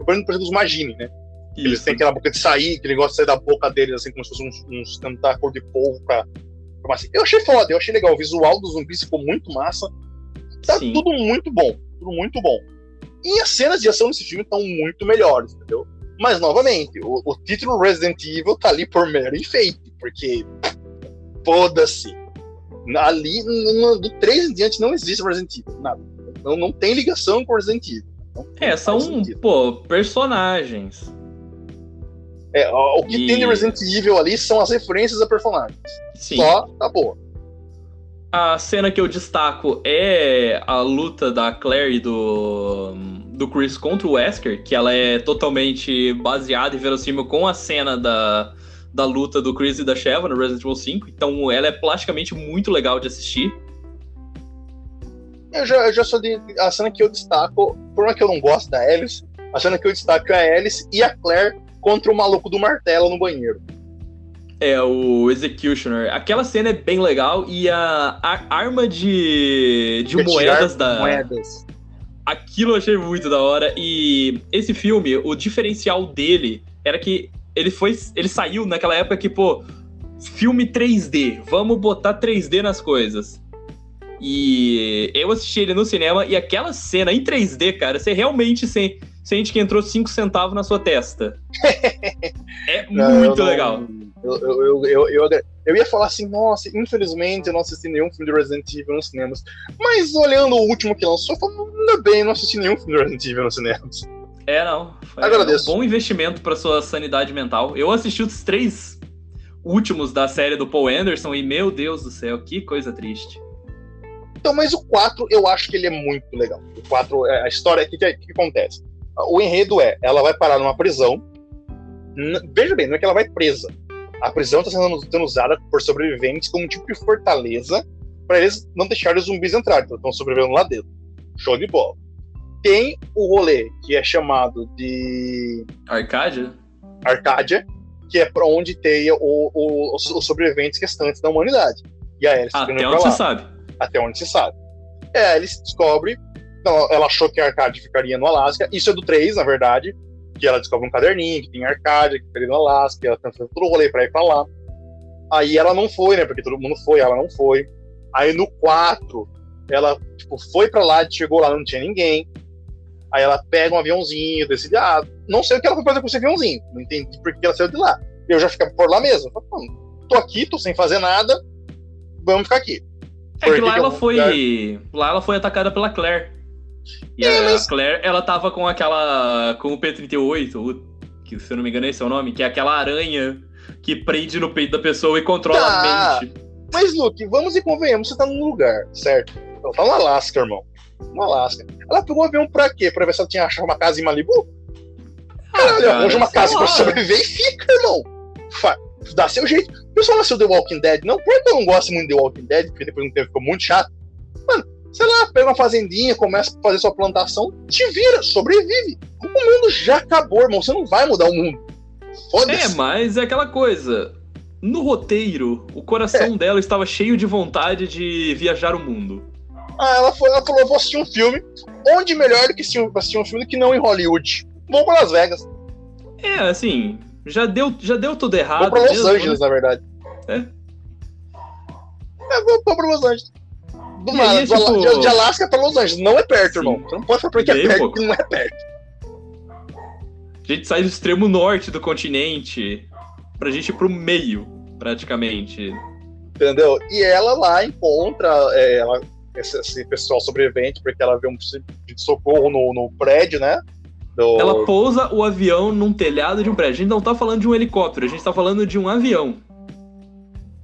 por exemplo, os Magine, né? Isso. Eles têm aquela boca de sair, que gosta de sair da boca deles, assim, como se fosse uns, uns tentáculos de polvo pra assim. Eu achei foda, eu achei legal. O visual dos zumbis ficou muito massa. Tá Sim. tudo muito bom. Tudo muito bom. E as cenas de ação nesse filme estão muito melhores, entendeu? Mas, novamente, o, o, título Resident Evil tá ali por mero enfeite, porque. Foda-se. Ali, no, no, do 3 em diante, não existe Resident Evil. Nada. Não, não tem ligação com Resident Evil. É, são, pô, personagens. É, o que e... tem de Resident Evil ali são as referências a personagens. Sim. Só tá boa. A cena que eu destaco é a luta da Claire e do, do Chris contra o Wesker, que ela é totalmente baseada e verossímil com a cena da, da luta do Chris e da Sheva no Resident Evil 5. Então ela é plasticamente muito legal de assistir. Eu já, eu já sou de. A cena que eu destaco, por uma que eu não gosto da Alice, a cena que eu destaco é a Alice e a Claire contra o maluco do martelo no banheiro. É, o Executioner. Aquela cena é bem legal e a, a arma de, de moedas da. Moedas. Aquilo eu achei muito da hora. E esse filme, o diferencial dele era que ele foi. Ele saiu naquela época que, pô, filme 3D. Vamos botar 3D nas coisas. E eu assisti ele no cinema e aquela cena em 3D, cara, você realmente sente que entrou 5 centavos na sua testa. é não, muito legal. Eu, eu, eu, eu, eu, ia falar assim, nossa, infelizmente eu não assisti nenhum filme de Resident Evil nos cinemas. Mas olhando o último que lançou, eu falo, ainda bem, não assisti nenhum filme de Resident Evil nos cinemas. É, não. Foi Agradeço. um bom investimento para sua sanidade mental. Eu assisti os três últimos da série do Paul Anderson e, meu Deus do céu, que coisa triste. Então, mas o 4 eu acho que ele é muito legal. O 4, é, a história, o que, que, que, acontece? O enredo é, ela vai parar numa prisão. Veja bem, não é que ela vai presa. A prisão está sendo, sendo, usada por sobreviventes como um tipo de fortaleza para eles não deixarem os zumbis entrar, então estão sobrevivendo lá dentro. Show de bola. Tem o rolê que é chamado de. Arcádia? Arcádia, que é para onde tem o, o, os, os, sobreviventes restantes da humanidade. E aí eles Até onde você sabe. Até onde se sabe. É, eles descobrem. Ela achou que a Arcádia ficaria no Alasca. Isso é do 3, na verdade. Que ela descobre um caderninho que tem Arcádia, que ficaria no Alasca. Ela tenta todo o rolê pra ir pra lá. Aí ela não foi, né? Porque todo mundo foi, ela não foi. Aí no 4, ela tipo, foi pra lá, chegou lá, não tinha ninguém. Aí ela pega um aviãozinho, decide, ah, não sei o que ela foi fazer com esse aviãozinho. Não entendi por que ela saiu de lá. Eu já ficava por lá mesmo. tô aqui, tô sem fazer nada, vamos ficar aqui. É que lá ela foi. Lá ela foi atacada pela Claire. E é, a, mas... Claire, ela tava com aquela. com o P-38, que se eu não me engano é esse é o nome, que é aquela aranha que prende no peito da pessoa e controla tá. a mente. Mas, Luke, vamos e convenhamos, você tá num lugar, certo? Então, tá no Alasca, irmão. No Alasca. Ela pegou o avião pra quê? Pra ver se ela tinha achado uma casa em Malibu? Caralho, arranja uma casa pra sobreviver e fica, irmão. Dá seu jeito. O pessoal nasceu The Walking Dead. Não porque eu não gosto muito de The Walking Dead, porque depois de um tempo ficou muito chato. Sei lá, pega uma fazendinha, começa a fazer sua plantação, te vira, sobrevive. O mundo já acabou, irmão. Você não vai mudar o mundo. Foda-se. É, mas é aquela coisa. No roteiro, o coração é. dela estava cheio de vontade de viajar o mundo. Ah, ela, foi, ela falou: vou assistir um filme. Onde melhor do que assistir um filme que não em Hollywood? Vou para Las Vegas. É, assim, já deu, já deu tudo errado. Vou pra Los mesmo, Angeles, né? na verdade. É? É, vou, vou pra Los Angeles. Do nada, tipo... de, de Alasca pra Los Angeles. Não é perto, Sim. irmão. Você não pode falar porque é perto, não é perto. A gente sai do extremo norte do continente pra gente ir pro meio, praticamente. Entendeu? E ela lá encontra é, ela, esse, esse, pessoal sobrevivente, porque ela vê um de socorro no, no prédio, né? Do... Ela pousa o avião num telhado de um prédio. A gente não tá falando de um helicóptero, a gente tá falando de um avião.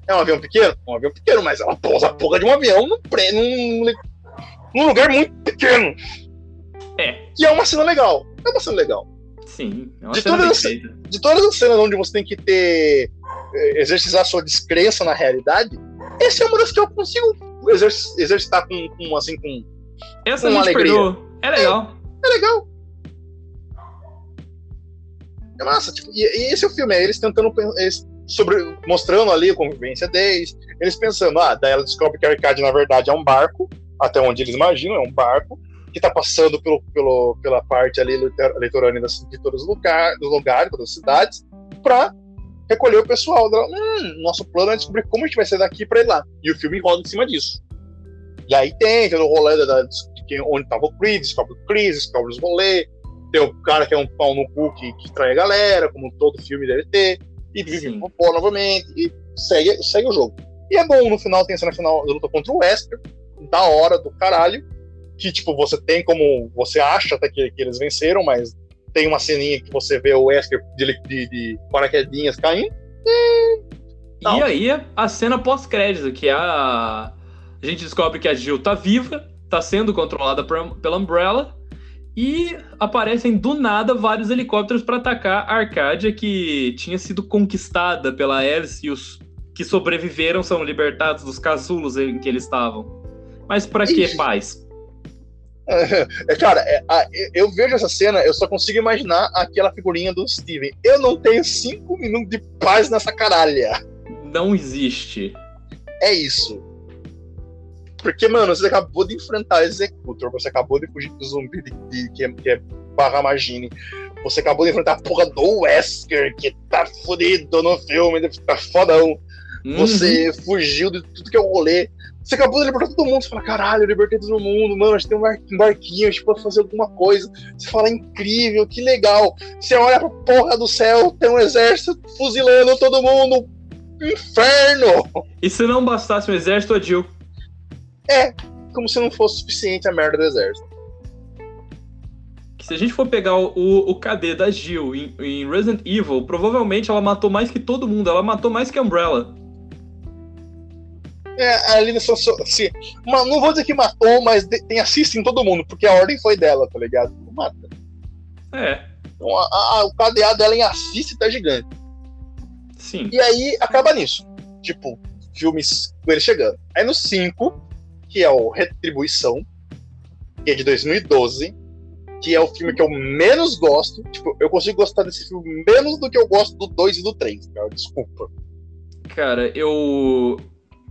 É um avião pequeno? Um avião pequeno, mas ela pousa a porra de um avião num, num, num lugar muito pequeno. É. E é uma cena legal. É uma cena legal. Sim, é uma de cena todas, as, de todas as cenas onde você tem que ter. Eh, exercitar sua descrença na realidade, essa é uma das que eu consigo exercitar com, com assim, com. Essa com alegria. É legal. É, é legal. É massa, tipo, e, e, esse é o filme, é eles tentando eles sobre, mostrando ali a convivência deles, eles pensando, ah, daí ela descobre que a Arcade na verdade é um barco, até onde eles imaginam, é um barco, que está passando pelo, pelo, pela parte ali litorânea de todos os lugares, dos todas as cidades, para recolher o pessoal. Hum, nosso plano é descobrir como a gente vai sair daqui para ir lá. E o filme roda em cima disso. E aí tem todo o rolê da, de onde estava o Chris, descobre o Chris, descobre os rolês, tem o cara que é um pau no cu que, que trai a galera, como todo filme deve ter, e vive com pó novamente, e segue, segue o jogo. E é bom, no final tem a cena final da luta contra o Wesker, da hora do caralho, que tipo, você tem como. Você acha até que, que eles venceram, mas tem uma ceninha que você vê o Wesker de, de, de paraquedinhas caindo. E, e aí, a cena pós-crédito, que é a. A gente descobre que a Jill tá viva, tá sendo controlada pela Umbrella, e aparecem do nada vários helicópteros para atacar a Arcádia, que tinha sido conquistada pela Alice e os que sobreviveram são libertados dos casulos em que eles estavam. Mas para que paz? É, cara, é, a, eu vejo essa cena, eu só consigo imaginar aquela figurinha do Steven. Eu não tenho cinco minutos de paz nessa caralha. Não existe. É isso. Porque, mano, você acabou de enfrentar Executor, você acabou de fugir do zumbi de, de, que, é, que é barra Magine. Você acabou de enfrentar a porra do Wesker, que tá fudido no filme, tá fodão. Uhum. Você fugiu de tudo que é o rolê. Você acabou de libertar todo mundo. Você fala, caralho, eu libertei todo mundo, mano. A gente tem um barquinho, a gente pode fazer alguma coisa. Você fala, incrível, que legal. Você olha pra porra do céu, tem um exército fuzilando todo mundo. Inferno! E se não bastasse um exército, a Jill é, como se não fosse suficiente a merda do exército. Se a gente for pegar o, o KD da Jill em, em, Resident Evil, provavelmente ela matou mais que todo mundo. Ela matou mais que a Umbrella. É, ali nessa. Assim, não vou dizer que matou, mas tem assist em todo mundo, porque a ordem foi dela, tá ligado? Não mata. É. Então, a, a, o KDA dela em assist tá gigante. Sim. E aí acaba nisso. Tipo, filmes com ele chegando. Aí no 5, que é o Retribuição, que é de 2012, que é o filme que eu menos gosto. Tipo, eu consigo gostar desse filme menos do que eu gosto do 2 e do 3, cara. Desculpa. Cara, eu.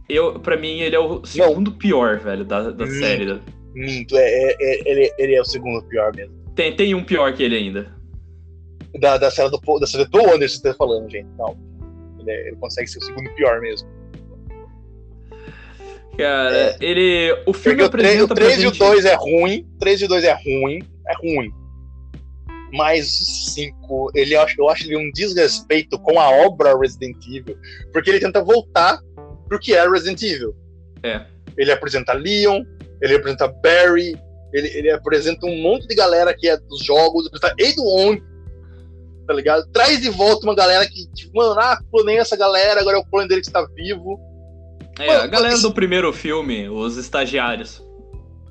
Eu, pra mim, ele é o segundo Não. pior, velho, da, da minto, série. Minto, é, é, é, ele, ele é o segundo pior mesmo. Tem, tem um pior que ele ainda. Da, da série do, da série do Anderson que você tá falando, gente. Não. Ele, é, ele consegue ser o segundo pior mesmo. Cara, é. ele. O filme Porque apresenta. O 3, o 3 e o 2 é ruim. O 3 e o 2 é ruim. É ruim. Mas o 5, ele, eu, acho, ele um desrespeito com a obra Resident Evil. Porque ele tenta voltar pro que é Resident Evil. É. Ele apresenta Leon, ele apresenta Barry, ele, ele apresenta um monte de galera que é dos jogos, apresenta Wong, tá ligado? Traz de volta uma galera que, tipo, mano, ah, clonei essa galera, agora é o clone dele que está vivo. É, mano, a galera do primeiro filme, os estagiários.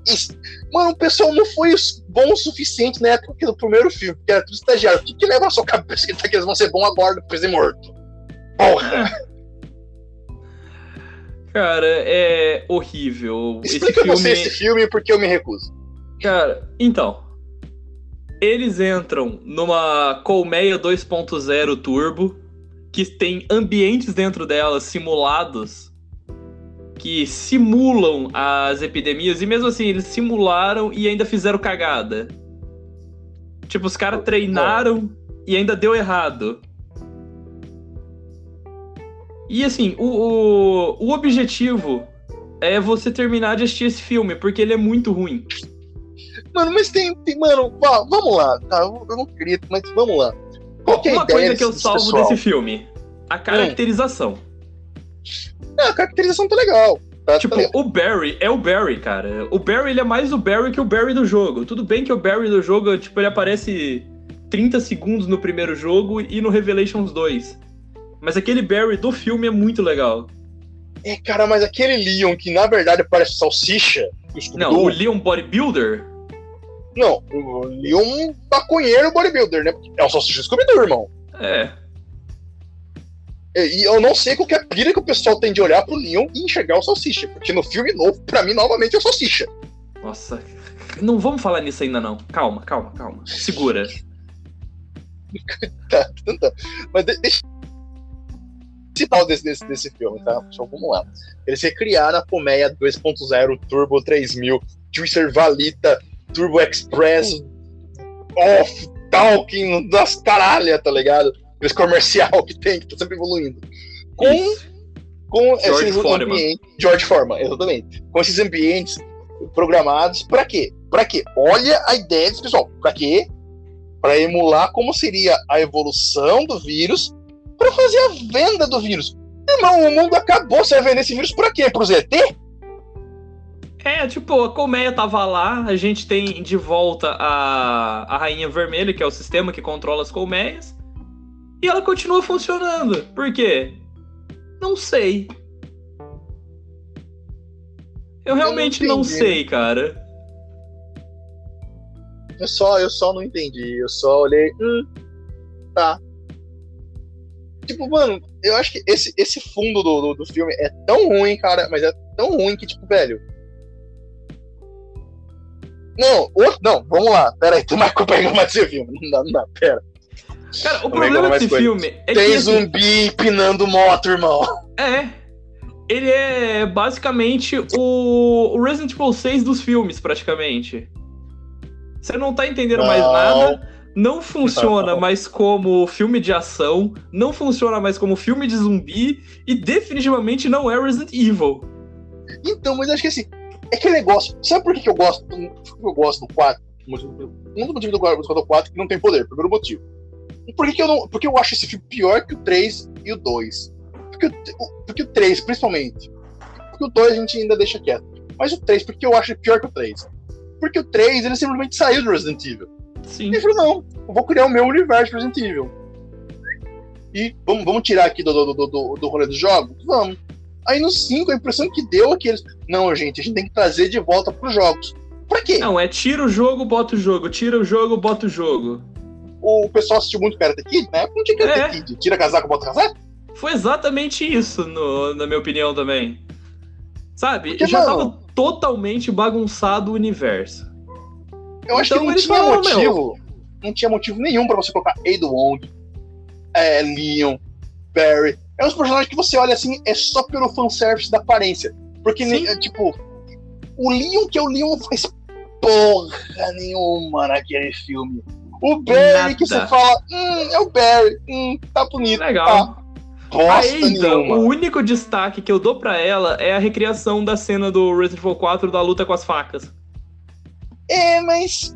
Isso. Mano, o pessoal não foi bom o suficiente na época do primeiro filme, porque era tudo estagiário. O que, que leva a sua cabeça que eles vão ser bons agora depois de morto? Porra! Cara, é horrível. Explica esse filme... você esse filme porque eu me recuso. Cara, então. Eles entram numa colmeia 2.0 turbo que tem ambientes dentro dela simulados que simulam as epidemias e mesmo assim eles simularam e ainda fizeram cagada. Tipo, os caras treinaram e ainda deu errado. E assim, o, o, o objetivo é você terminar de assistir esse filme, porque ele é muito ruim. Mano, mas tem. tem mano, vamos lá, tá? Eu não grito, mas vamos lá. Qual é Uma coisa que eu salvo pessoal? desse filme: a caracterização. Hum. É, a caracterização tá legal. Tá, tipo, tá o Barry é o Barry, cara. O Barry ele é mais o Barry que o Barry do jogo. Tudo bem que o Barry do jogo, tipo, ele aparece 30 segundos no primeiro jogo e no Revelations 2. Mas aquele Barry do filme é muito legal. É, cara, mas aquele Leon que na verdade parece salsicha. Não, o Leon Bodybuilder? Não, o Leon maconheiro bodybuilder, né? É o salsicha scooby irmão. É. E eu não sei qual é a pira que o pessoal tem de olhar pro Leon e enxergar o Salsicha. Porque no filme novo, pra mim, novamente é o Salsicha. Nossa. Não vamos falar nisso ainda, não. Calma, calma, calma. Segura. tá, tá, tá. Mas deixa principal desse, desse, desse filme, tá? Só vamos lá. Eles recriaram a Colmeia 2.0 Turbo 3000, Juicer Valita, Turbo Express, Off, Talking, das caralhas, tá ligado? Esse comercial que tem, que tá sempre evoluindo. Com, com George esses Foreman. ambientes. George Foreman, exatamente. Com esses ambientes programados, para quê? Para quê? Olha a ideia desse pessoal. Para quê? Para emular como seria a evolução do vírus para fazer a venda do vírus. Irmão, o mundo acabou. Você vai vender esse vírus pra quê? Pro ZT? É, tipo, a colmeia tava lá, a gente tem de volta a, a Rainha Vermelha, que é o sistema que controla as colmeias, e ela continua funcionando. Por quê? Não sei. Eu realmente eu não, não, sei, cara. Eu só, eu só não entendi. Eu só olhei. Hum, tá. Tipo, mano, eu acho que esse, esse fundo do, do, do, filme é tão ruim, cara, mas é tão ruim que, tipo, velho. Não, outro, não, vamos lá, pera aí, tu marcou pra mais esse filme. Não dá, não dá, pera. Cara, o problema desse filme é Tem que. Tem assim, zumbi empinando moto, irmão. É. Ele é basicamente o, o Resident Evil 6 dos filmes, praticamente. Você não tá entendendo não. mais nada não funciona mais como filme de ação, não funciona mais como filme de zumbi e definitivamente não é Resident Evil. Então, mas acho que assim, é aquele negócio. Sabe por que, eu gosto? Por que eu gosto do 4? Um dos motivos do gosto do 4 é que não tem poder, primeiro motivo. Por que, que, eu não. Porque eu acho esse filme pior que o 3 e o 2. Porque o, porque o 3, principalmente. Porque o 2 a gente ainda deixa quieto. Mas o 3, porque eu acho pior que o 3. Porque o 3, ele simplesmente saiu do Resident Evil. Sim. Ele falou, não, eu vou criar o meu universo Resident Evil. E vamos, vamos tirar aqui do, do, do, do rolê dos jogos? Vamos. Aí no 5, a impressão que deu é que eles. Não, gente, a gente tem que trazer de volta pros jogos. Pra quê? Não, é tira o jogo, bota o jogo. Tira o jogo, bota o jogo. O pessoal assistiu muito Karate Kid, né? Não tinha Karate é. Kid. Tira casaco, bota casaco? Foi exatamente isso, no, na minha opinião também. Sabe? Porque, Já mano- tava totalmente bagunçado o universo. Eu acho Então que não tinha motivo. Não tinha motivo nenhum pra você colocar Ada Wong, é, Leon, Barry. É uns personagens que você olha assim, é só pelo fanservice da aparência. Porque, Sim. é, tipo, o Leon, que é o Leon, faz porra nenhuma naquele filme. O Barry, que você Nada. fala, hum, é o Barry, hum, tá bonito. Legal. Tá. A Bosta Ada, nenhuma. o único destaque que eu dou pra ela é a recriação da cena do Resident Evil 4 da luta com as facas. É, mas.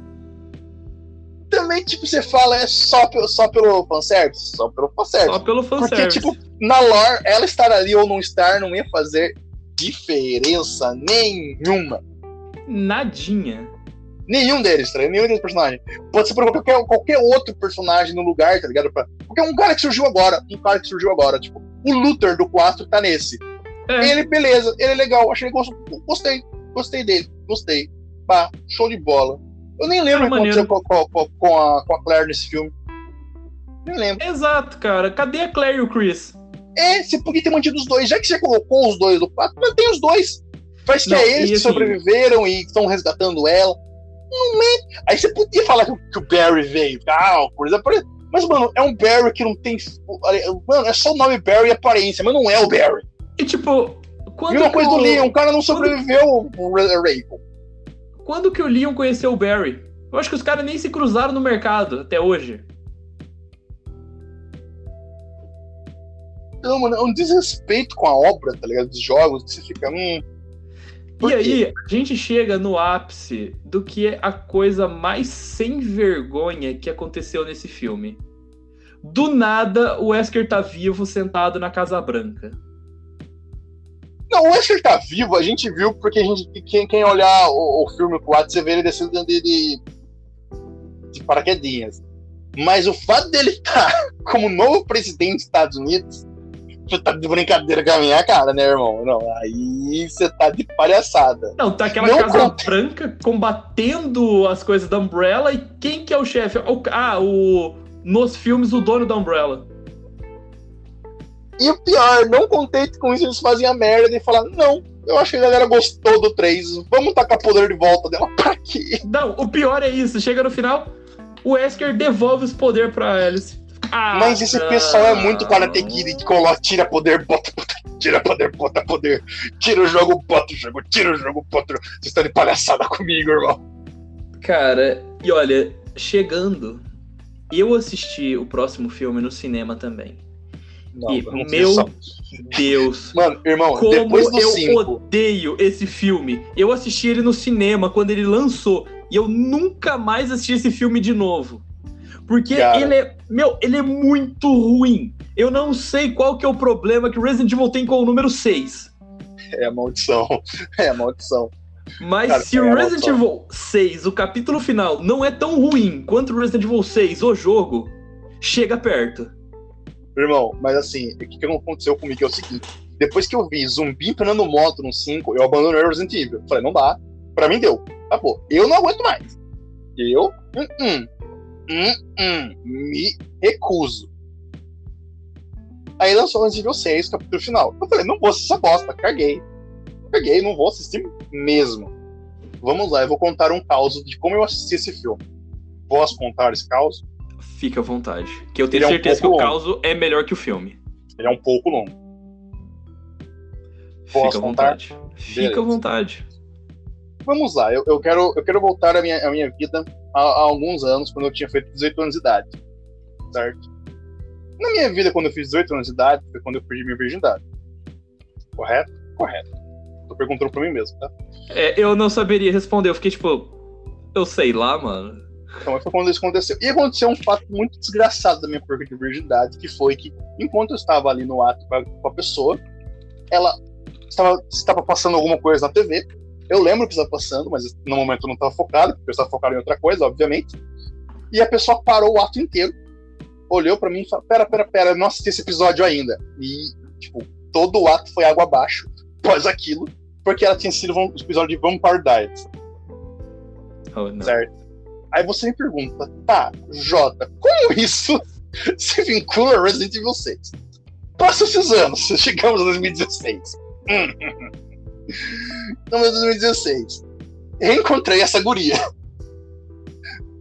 Também, tipo, você fala, é só pelo, só pelo fanservice? Só pelo fanservice. Só pelo Porque, fanservice. tipo, na lore, ela estar ali ou não estar não ia fazer diferença nenhuma. Nadinha. Nenhum deles, tá ligado? Nenhum deles personagens. Pode ser por qualquer, qualquer outro personagem no lugar, tá ligado? Pra- Porque é um cara que surgiu agora. Um cara que surgiu agora. Tipo, o Luther do 4 tá nesse. É. Ele, beleza, ele é legal. Achei gostei. Gostei dele. Gostei. Pá, show de bola. Eu nem lembro o que aconteceu com, com- com a, com a Claire nesse filme. Nem lembro. Exato, cara. Cadê a Claire e o Chris? É, você podia ter mantido os dois. Já que você colocou os dois do 4, mantém os dois. Faz que Não, é eles que assim- sobreviveram e estão resgatando ela. Não é. Aí você podia falar que, o- que o Barry veio. Ah, por exemplo. Mas, mano, é um Barry que não tem. Mano, é só o nome Barry e aparência, mas não é o Barry. E tipo, quando Mesma coisa do Leon, o cara não sobreviveu ao Raven. Quando que o Leon conheceu o Barry? Eu acho que os caras nem se cruzaram no mercado até hoje. Então, mano, é um desrespeito com a obra, tá ligado? Dos jogos, que você fica. Hum, Por e quê? aí, a gente chega no ápice do que é a coisa mais sem vergonha que aconteceu nesse filme. Do nada, o Wesker tá vivo sentado na Casa Branca. Não, o Wesker tá vivo, a gente viu, porque a gente, quem, quem olhar o, o filme com o Watts, você vê ele descendo de, de, de paraquedinhas. Mas o fato dele estar como novo presidente dos Estados Unidos, você tá de brincadeira com a minha cara, né, irmão? Não, aí você tá de palhaçada. Não, tá aquela Não Casa. Branca combatendo as coisas da Umbrella e quem que é o chefe? Ah, o... Nos filmes, o dono da Umbrella. E o pior, não contente com isso, eles fazem a merda e falam, não, eu acho que a galera gostou do 3, vamos tacar poder de volta dela. Pra quê? Não, o pior é isso. Chega no final, o Wesker devolve os poderes pra Alice. Ah, Mas esse não. pessoal é muito Karate Kid que coloca, tira poder, bota poder, tira poder, bota poder, tira o jogo, bota o jogo, tira o jogo, bota o jogo. Vocês estão de palhaçada comigo, irmão. Cara, e olha, chegando, eu assisti o próximo filme no cinema também. Não, E não meu- só. Deus, Mano, irmão, como depois do eu 5, odeio esse filme. Eu assisti ele no cinema quando ele lançou e eu nunca mais assisti esse filme de novo. Porque Cara. ele é, meu, ele é muito ruim. Eu não sei qual que é o problema que Resident Evil tem com o número 6. é a maldição. É a maldição. Mas Cara, se é o Resident. Evil 6, o capítulo final, não é tão ruim quanto o Resident Evil 6, o jogo, chega perto. Irmão, mas assim, o que, aconteceu comigo é o seguinte: depois que eu vi zumbi empinando moto no 5, eu abandonei o Resident Evil. Falei, não dá. Pra mim deu. Acabou. Eu não aguento mais. Eu, hum, hum, hum, hum, me recuso. Aí lançou Resident Evil 6, capítulo final. Eu falei, não vou assistir essa bosta, caguei. Caguei, não vou assistir mesmo. Vamos lá, eu vou contar um caos de como eu assisti esse filme. Posso contar esse caos? Fica à vontade. Que eu tenho é um certeza que pouco o longo. caos é melhor que o filme. Ele é um pouco longo. Fica Posso à contar? vontade. Fica Beleza. à vontade. Vamos lá, eu, eu quero, eu quero voltar à minha, à minha vida há, há alguns anos, quando eu tinha feito 18 anos de idade. Certo? Na minha vida, quando eu fiz 18 anos de idade, foi quando eu perdi minha virgindade. Correto? Correto. Tô perguntando pra mim mesmo, tá? É, eu não saberia responder. Eu fiquei tipo, eu sei lá, mano. Então foi quando isso aconteceu. E aconteceu um fato muito desgraçado da minha perda de virgindade, que foi que, enquanto eu estava ali no ato com a pessoa, ela estava, estava passando alguma coisa na TV. Eu lembro que estava passando, mas no momento eu não estava focado, porque eu estava focado em outra coisa, obviamente. E a pessoa parou o ato inteiro, olhou pra mim e falou: Pera, pera, pera, eu não assisti esse episódio ainda. E, tipo, todo o ato foi água abaixo após aquilo, porque ela tinha sido um episódio de Vampire Diaries. Oh, não. Certo. Aí você me pergunta, tá, Jota, como isso se vincula a Resident Evil 6? Passam-se os anos, chegamos a 2016. Em 2016. Reencontrei essa guria.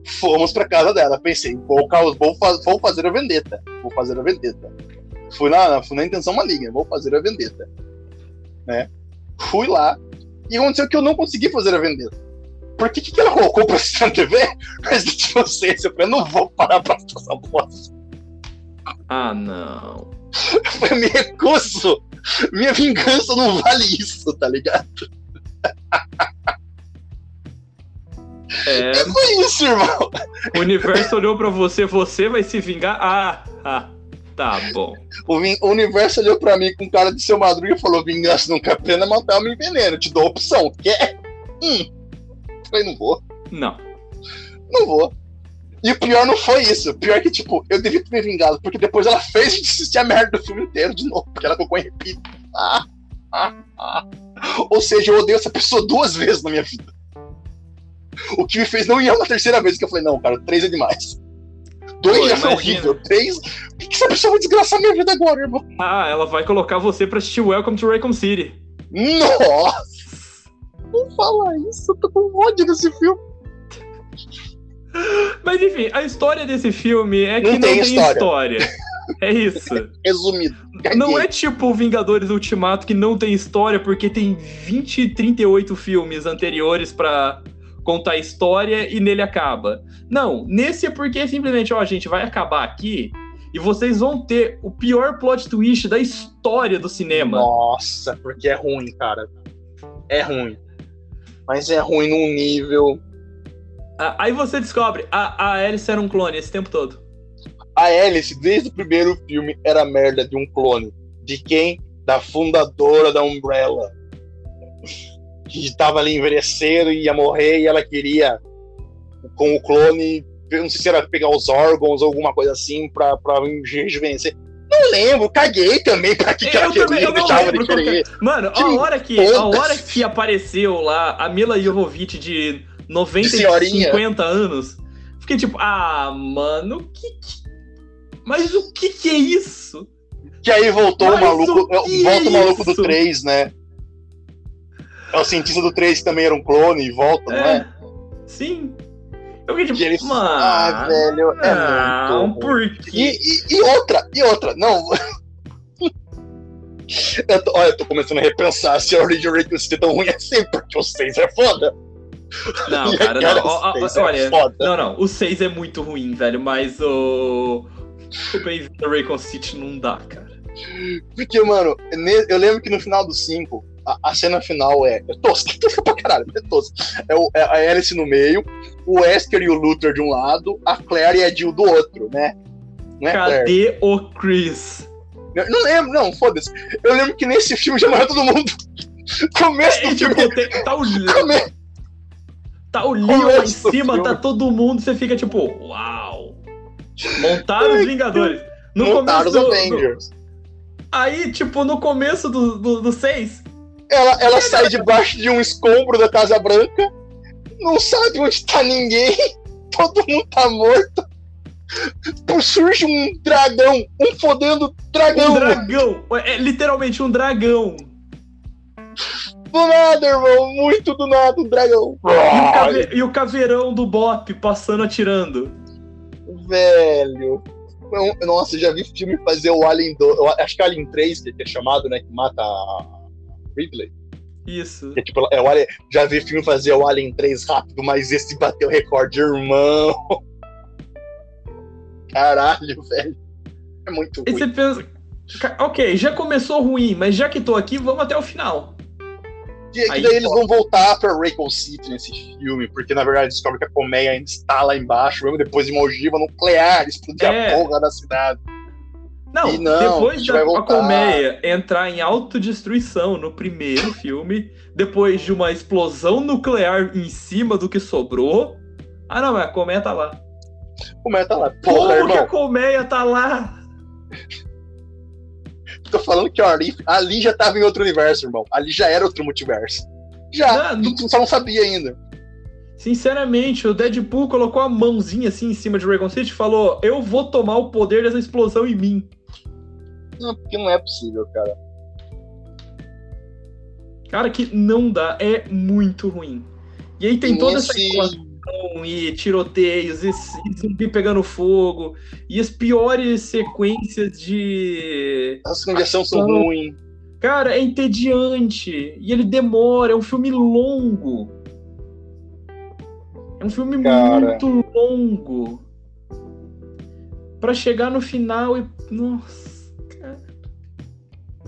Fomos pra casa dela. Pensei, vou, vou, vou fazer a vendetta. Vou fazer a vendetta. Fui na, fui na intenção maligna, vou fazer a vendetta. Né? Fui lá. E aconteceu que eu não consegui fazer a vendetta. Por que, que ela colocou pra assistir na TV? Resident Evil 6. Eu falei, não vou parar pra assistir essa bosta. Ah, não. Eu me recuso. Minha vingança não vale isso, tá ligado? É. E foi isso, irmão. O universo olhou pra você, você vai se vingar? Ah, ah tá bom. O, o universo olhou pra mim com cara de seu madruga e falou: vingança nunca é pena matar me enveneno. Te dou opção. Quer? Hum. Falei, não vou. Não. Não vou. E o pior não foi isso. O pior é que, tipo, eu devia ter me vingado, porque depois ela fez de assistir a merda do filme inteiro de novo, porque ela colocou em repito. Ah, ah, ah. Ou seja, eu odeio essa pessoa duas vezes na minha vida. O que me fez não ir uma terceira vez, que eu falei, não, cara, três é demais. Dois Pô, já foi horrível. Três. Por que, que essa pessoa vai desgraçar minha vida agora, irmão? Ah, ela vai colocar você pra assistir Welcome to Raycom City. Nossa! Não fala isso, eu tô com ódio desse filme. Mas enfim, a história desse filme é que não, não tem, história. história. É isso. Resumido. Não é tipo Vingadores Ultimato que não tem história porque tem 20, 38 filmes anteriores para contar a história e nele acaba. Não, nesse é porque simplesmente, ó, a gente vai acabar aqui e vocês vão ter o pior plot twist da história do cinema. Nossa, porque é ruim, cara. É ruim. Mas é ruim num nível aí você descobre, a, a Alice era um clone esse tempo todo. A Alice, desde o primeiro filme, era merda de um clone. De quem? Da fundadora da Umbrella. Que estava ali envelhecendo e ia morrer e ela queria, com o clone, não sei se era pegar os órgãos ou alguma coisa assim pra, pra rejuvenescer. Não lembro, caguei também pra que, que ela queria, eu deixava de querer. Mano, a hora, que, a hora que apareceu lá a Mila Jovovich de 90 e 50 anos. Fiquei tipo, ah, mano, que, que... Mas o que que é isso? Que aí voltou Mas o maluco, o volta é o maluco do 3, né? É o cientista do 3 que também era um clone e volta, é, não é? Sim. Eu fiquei tipo, ele... mano. Ah, velho, é não, muito. Por quê? E, e, e outra, e outra, não. eu tô, olha, eu tô começando a repensar se a Origin Recon é tão ruim assim, porque o 6 é foda. Não, cara, não. É olha, não, não. O 6 é muito ruim, velho, mas o. O Bem-vindo Raycon City não dá, cara. Porque, mano, eu lembro que no final do 5, a, a, cena final é. É tosca, é tosca pra caralho, é tosca. É, o, é a Alice no meio, o Wesker e o Luther de um lado, a Claire e a Jill do outro, né? É Cadê Claire? o Chris? Eu não lembro, não, foda-se. Eu lembro que nesse filme já morreu todo mundo. Começo do é, filme. Tipo, tem, tá o... Come... Tá o Leon lá em cima, tá todo mundo, você fica tipo, uau! Montaram os Vingadores. No Montaram começo os Avengers. Do... Aí, tipo, no começo do 6. Do, do seis, ela ela sai debaixo de um escombro da Casa Branca, não sabe onde tá ninguém, todo mundo tá morto. Surge um dragão, um fodendo dragão. Um dragão, é literalmente um dragão. Do nada, irmão. Muito do nada, um dragão. E o, cave... e o caveirão do Bop passando atirando. Velho. Nossa, já vi filme fazer o Alien 2. Acho que é Alien 3, que é chamado, né? Que mata a Ridley. Isso. É, tipo, é o Alien... Já vi filme fazer o Alien 3 rápido, mas esse bateu recorde, irmão. Caralho, velho. É muito ruim. E você pensa. Ok, já começou ruim, mas já que tô aqui, vamos até o final. Que, que daí eles vão voltar pra Raycon City nesse filme, porque na verdade descobre que a colmeia ainda está lá embaixo, mesmo depois de uma ogiva nuclear explodir é. a porra da cidade. Não, não depois da a colmeia entrar em autodestruição no primeiro filme, depois de uma explosão nuclear em cima do que sobrou. Ah, não, mas a colmeia tá lá. A colmeia tá lá. Porra, Como irmão. que a colmeia tá lá? Tô falando que ó, ali, ali já tava em outro universo, irmão. Ali já era outro multiverso. Já, não, tu só não sabia ainda. Sinceramente, o Deadpool colocou a mãozinha assim em cima de Dragon City e falou: Eu vou tomar o poder dessa explosão em mim. Não, porque não é possível, cara. Cara, que não dá, é muito ruim. E aí tem toda esse- essa equação e tiroteios, e, e zumbi pegando fogo, e as piores sequências de. As conversões são ruins. Cara, é entediante. E ele demora, é um filme longo. É um filme Cara. muito longo. Pra chegar no final e. Nossa, cara.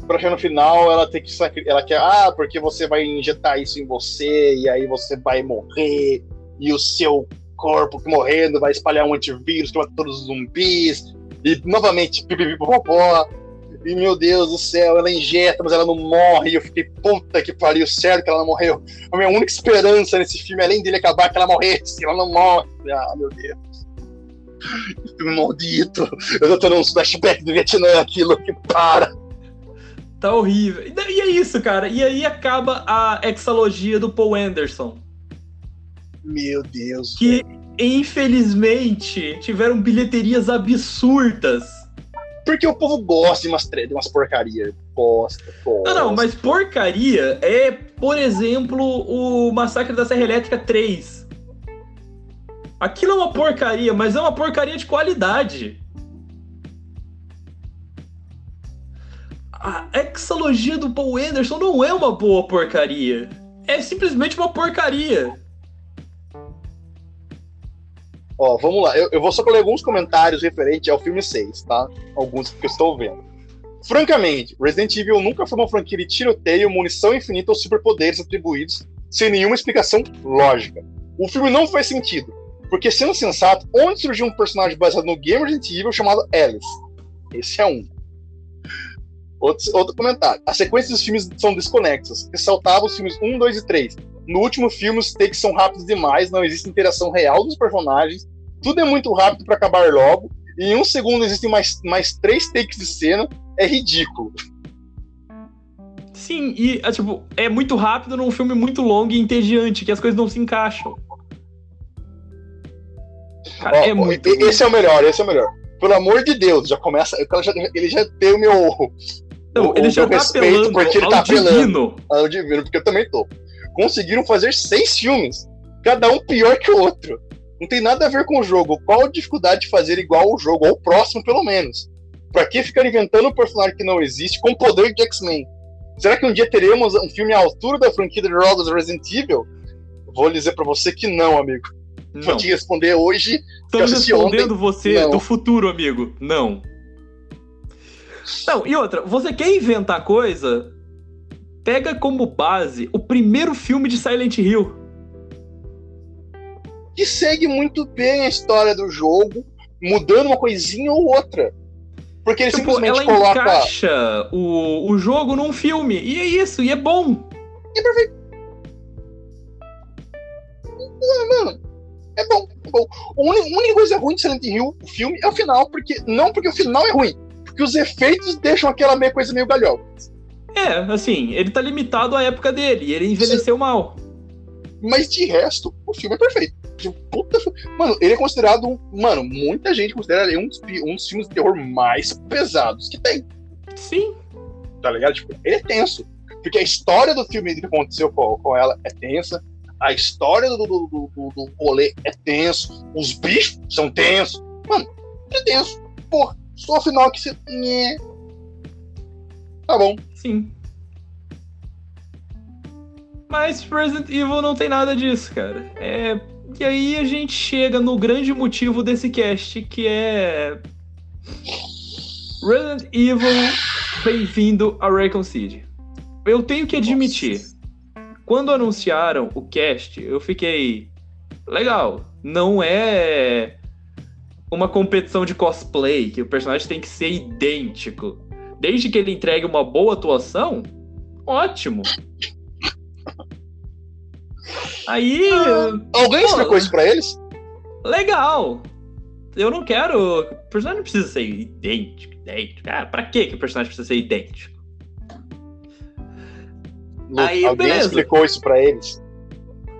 Pra chegar no final, ela tem que ela quer, ah, porque você vai injetar isso em você e aí você vai morrer e o seu corpo morrendo vai espalhar um antivírus que mata todos os zumbis e novamente pipipipopopó. E meu Deus do céu, ela injeta, mas ela não morre. Eu fiquei, puta que pariu, sério que ela não morreu. A minha única esperança nesse filme, além dele acabar, é que ela morresse. Ela não morre. Ah, meu Deus. Que Filme maldito. Eu tô tendo uns flashbacks do Vietnã, aquilo que para. Tá horrível. E é isso, cara. E aí acaba a exalogia do Paul Anderson. Meu Deus. Que, infelizmente, tiveram bilheterias absurdas. Porque o povo gosta de umas, de umas. Gosta, gosta. Não, não, mas porcaria é, por exemplo, o Massacre da Serra Elétrica 3. Aquilo é uma porcaria, mas é uma porcaria de qualidade. A exalogia do Paul Anderson não é uma boa porcaria. É simplesmente uma porcaria. Ó, vamos lá. Eu, eu vou só ler alguns comentários referentes ao filme 6, tá? Alguns que eu estou vendo. Francamente, Resident Evil nunca foi uma franquia de tiroteio, munição infinita ou superpoderes atribuídos sem nenhuma explicação lógica. O filme não faz sentido, porque sendo sensato, onde surgiu um personagem baseado no game Resident Evil chamado Alice? Esse é um. Outro, outro comentário. As sequências dos filmes são desconexas. Ressaltava os filmes 1, 2 e 3. No último filme, os takes são rápidos demais, não existe interação real dos personagens, tudo é muito rápido para acabar logo, e em um segundo existem mais, mais três takes de cena, é ridículo. Sim, e é, tipo, é muito rápido num filme muito longo e entediante, que as coisas não se encaixam. Cara, Ó, é muito. esse é o melhor, esse é o melhor. Pelo amor de Deus, já começa. cara já- ele já tem o meu. Não, o- ele o já tá apelando porque ele ao tá divino. ao divino, porque eu também tô. Conseguiram fazer seis filmes, cada um pior que o outro. Não tem nada a ver com o jogo. Qual a dificuldade de fazer igual ao jogo, ou o próximo, pelo menos? Pra que ficar inventando um personagem que não existe com poder de X-Men? Será que um dia teremos um filme à altura da franquia de jogos Resident Evil? Vou dizer pra você que não, amigo. Vou Não. te responder hoje. Estamos respondendo você Não. do futuro, amigo. Não. Não, e outra, você quer inventar coisa? Pega como base o primeiro filme de Silent Hill. Que segue muito bem a história do jogo, mudando uma coisinha ou outra. Porque ele Tipo, simplesmente ela coloca. encaixa o, o jogo num filme. E é isso, e é bom. Mano, é bom, é bom. A única coisa ruim de Silent Hill, o filme, é o final, porque não porque o final é ruim, porque os efeitos deixam aquela meio coisa meio galhofa. É, assim, ele tá limitado à época dele, e ele envelheceu mal. Mas de resto, o filme é perfeito. Puta Mano, ele é considerado um. Mano, muita gente considera ele um dos, um dos filmes de terror mais pesados que tem, Sim, tá ligado? Tipo, ele é tenso. Porque a história do filme que aconteceu com, com ela é tensa. A história do, do, do, do, do rolê é tenso. Os bichos são tensos. Mano, é tenso. Porra, só o final que você. Nhé. Tá bom. sim. Mas Resident Evil não tem nada disso, cara. É. E aí a gente chega no grande motivo desse cast, que é. Resident Evil, bem-vindo a Raycon City. Eu tenho que admitir, quando anunciaram o cast, eu fiquei. Legal, não é uma competição de cosplay, que o personagem tem que ser idêntico. Desde que ele entregue uma boa atuação, ótimo. Aí, Alguém Pô, explicou isso pra eles? legal. Eu não quero. O personagem não precisa ser idêntico, idêntico. Cara, pra que que o personagem precisa ser idêntico? Aí, alguém beleza. explicou isso pra eles?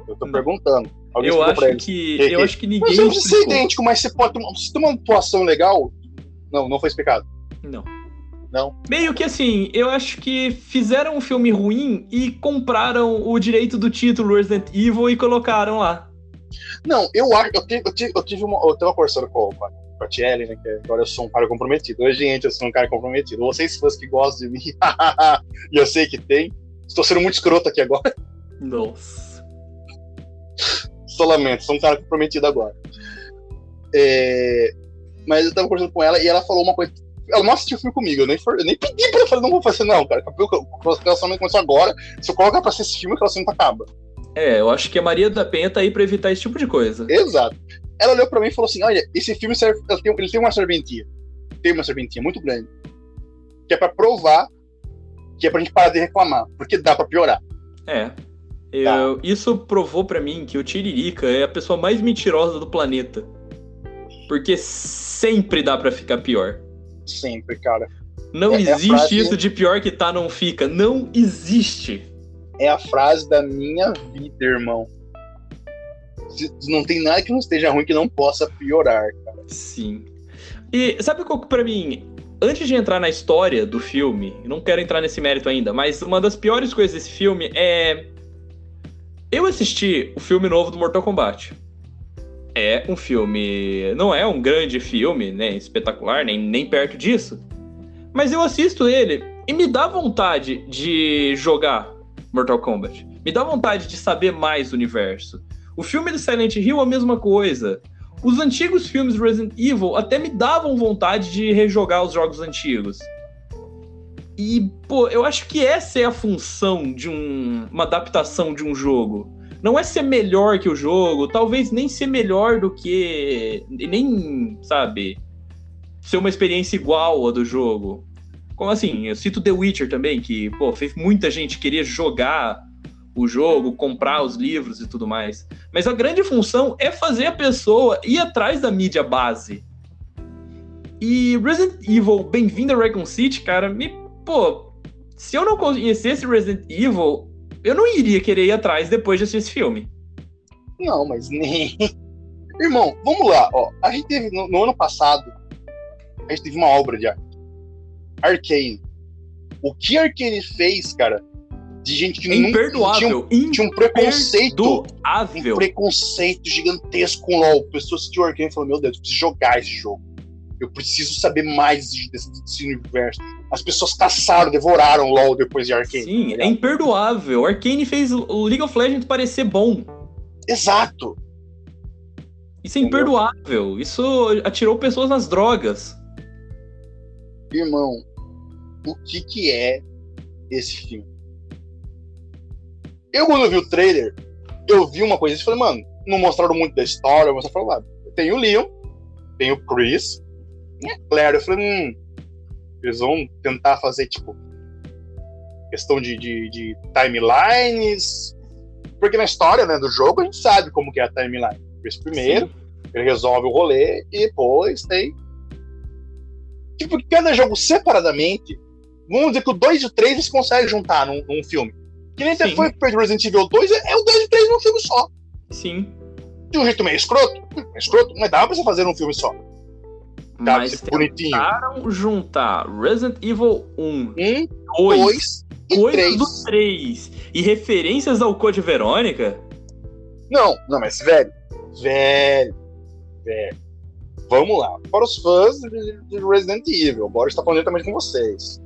Eu tô Não. perguntando. Alguém Eu acho que. Eu acho que Mas ninguém. você não precisa ser explicou. idêntico, mas você pode tomar. Se tem uma atuação legal. Não, não foi explicado. Não. Não. Meio que assim, eu acho que fizeram um filme ruim e compraram o direito do título Resident Evil e colocaram lá. Não, eu acho. Eu, tive, eu, tive, eu tive uma. Eu tava conversando com, com a Tiele, né? Que agora eu sou um cara comprometido. Hoje, gente, eu sou um cara comprometido. Vocês, fãs que gostam de mim, e eu sei que tem. Estou sendo muito escroto aqui agora. Nossa. Só lamento, sou um cara comprometido agora. É, mas eu tava conversando com ela e ela falou uma coisa. Ela não assistiu o filme comigo, eu nem, for, eu nem pedi pra ela, falei, não vou fazer, não, cara. O relacionamento começou agora. Se eu colocar pra assistir esse filme, o relacionamento acaba. É, eu acho que a Maria da Penha tá aí pra evitar esse tipo de coisa. Exato. Ela olhou pra mim e falou assim: olha, esse filme serve, ele, tem, ele tem uma serventia. Tem uma serventia muito grande. Que é pra provar que é pra gente parar de reclamar. Porque dá pra piorar. É. Eu, tá. Isso provou para mim que o Tiririca é a pessoa mais mentirosa do planeta. Porque sempre dá para ficar pior. Sempre, cara. Não é, existe é frase... isso de pior que tá, não fica. Não existe. É a frase da minha vida, irmão. Não tem nada que não esteja ruim que não possa piorar, cara. Sim. E sabe qual que pra mim antes de entrar na história do filme, não quero entrar nesse mérito ainda, mas uma das piores coisas desse filme é. Eu assisti o filme novo do Mortal Kombat. É um filme. Não é um grande filme, né? Espetacular, nem, nem perto disso. Mas eu assisto ele e me dá vontade de jogar Mortal Kombat. Me dá vontade de saber mais do universo. O filme do Silent Hill é a mesma coisa. Os antigos filmes Resident Evil até me davam vontade de rejogar os jogos antigos. E, pô, eu acho que essa é a função de um, uma adaptação de um jogo. Não é ser melhor que o jogo, talvez nem ser melhor do que. Nem, sabe, ser uma experiência igual a do jogo. Como assim? Eu cito The Witcher também, que, pô, fez muita gente querer jogar o jogo, comprar os livros e tudo mais. Mas a grande função é fazer a pessoa ir atrás da mídia base. E Resident Evil, bem-vindo a Raccoon City, cara, me. Pô, se eu não conhecesse Resident Evil, eu não iria querer ir atrás depois de assistir esse filme. Não, mas nem. Irmão, vamos lá, ó. A gente teve, no, no ano passado, a gente teve uma obra de arte. Arcane. O que Arcane fez, cara, de gente que imperdoável, não tinha, tinha um preconceito, um preconceito gigantesco com LoL. Pessoas de Wargame falaram, meu Deus, eu preciso jogar esse jogo. Eu preciso saber mais desse, desse, universo. As pessoas caçaram, devoraram LoL depois de Arkane. Sim, tá é imperdoável. Arkane fez o League of Legends parecer bom. Exato. Isso é imperdoável. Isso atirou pessoas nas drogas. Irmão, o que que é esse filme? Eu, quando vi o trailer, eu vi uma coisa e falei, mano, não mostraram muito da história, mas eu falei, lá, tem o Leon, tem o Chris, e a Claire. Eu falei, hum, eles vão tentar fazer, tipo, questão de, de, de, timelines. Porque na história né, do jogo a gente sabe como que é a timeline. Chris primeiro, Sim. ele resolve o rolê e depois tem. Tipo, cada jogo separadamente, vamos dizer que o 2 e o 3 eles conseguem juntar num, num filme. Que nem até foi feito Resident Evil 2, é o 2 e 3 num filme só. Sim. De um jeito meio escroto, escroto, mas dava pra você fazer num filme só. Dá mas bonitinho. tentaram juntar Resident Evil 1, 1 2, e coisas 3. do 3 e referências ao Code Verônica? Não, não, mas velho, velho, velho. Vamos lá. Para os fãs de Resident Evil, bora estar falando também com vocês.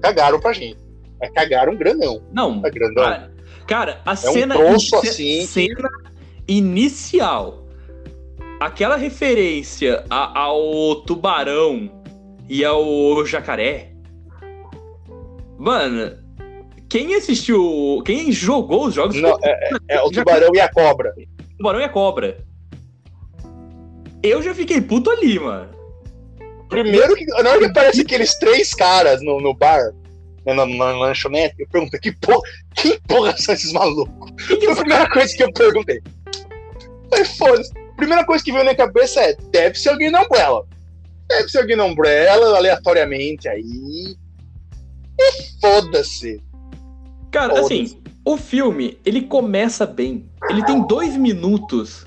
Cagaram pra gente. É cagar um grandão. Não. É grandão. Cara, cara a é cena, um assim cena inicial, aquela referência a, ao tubarão e ao jacaré. Mano, quem assistiu, quem jogou os jogos. Não, é, é, é, o tubarão e a cobra. Tubarão e a cobra. Eu já fiquei puto ali, mano. Primeiro que na hora que aparece aqueles três caras no, no bar, né, na, na, lanchonete, eu perguntei, que porra, que porra são esses malucos? Foi a primeira coisa que eu perguntei. Falei, foda-se. Primeira coisa que veio na minha cabeça é, deve ser alguém na Umbrella. Deve ser alguém na Umbrella, aleatoriamente aí. E foda-se. Cara, foda assim, o filme, ele começa bem. Ele tem dois minutos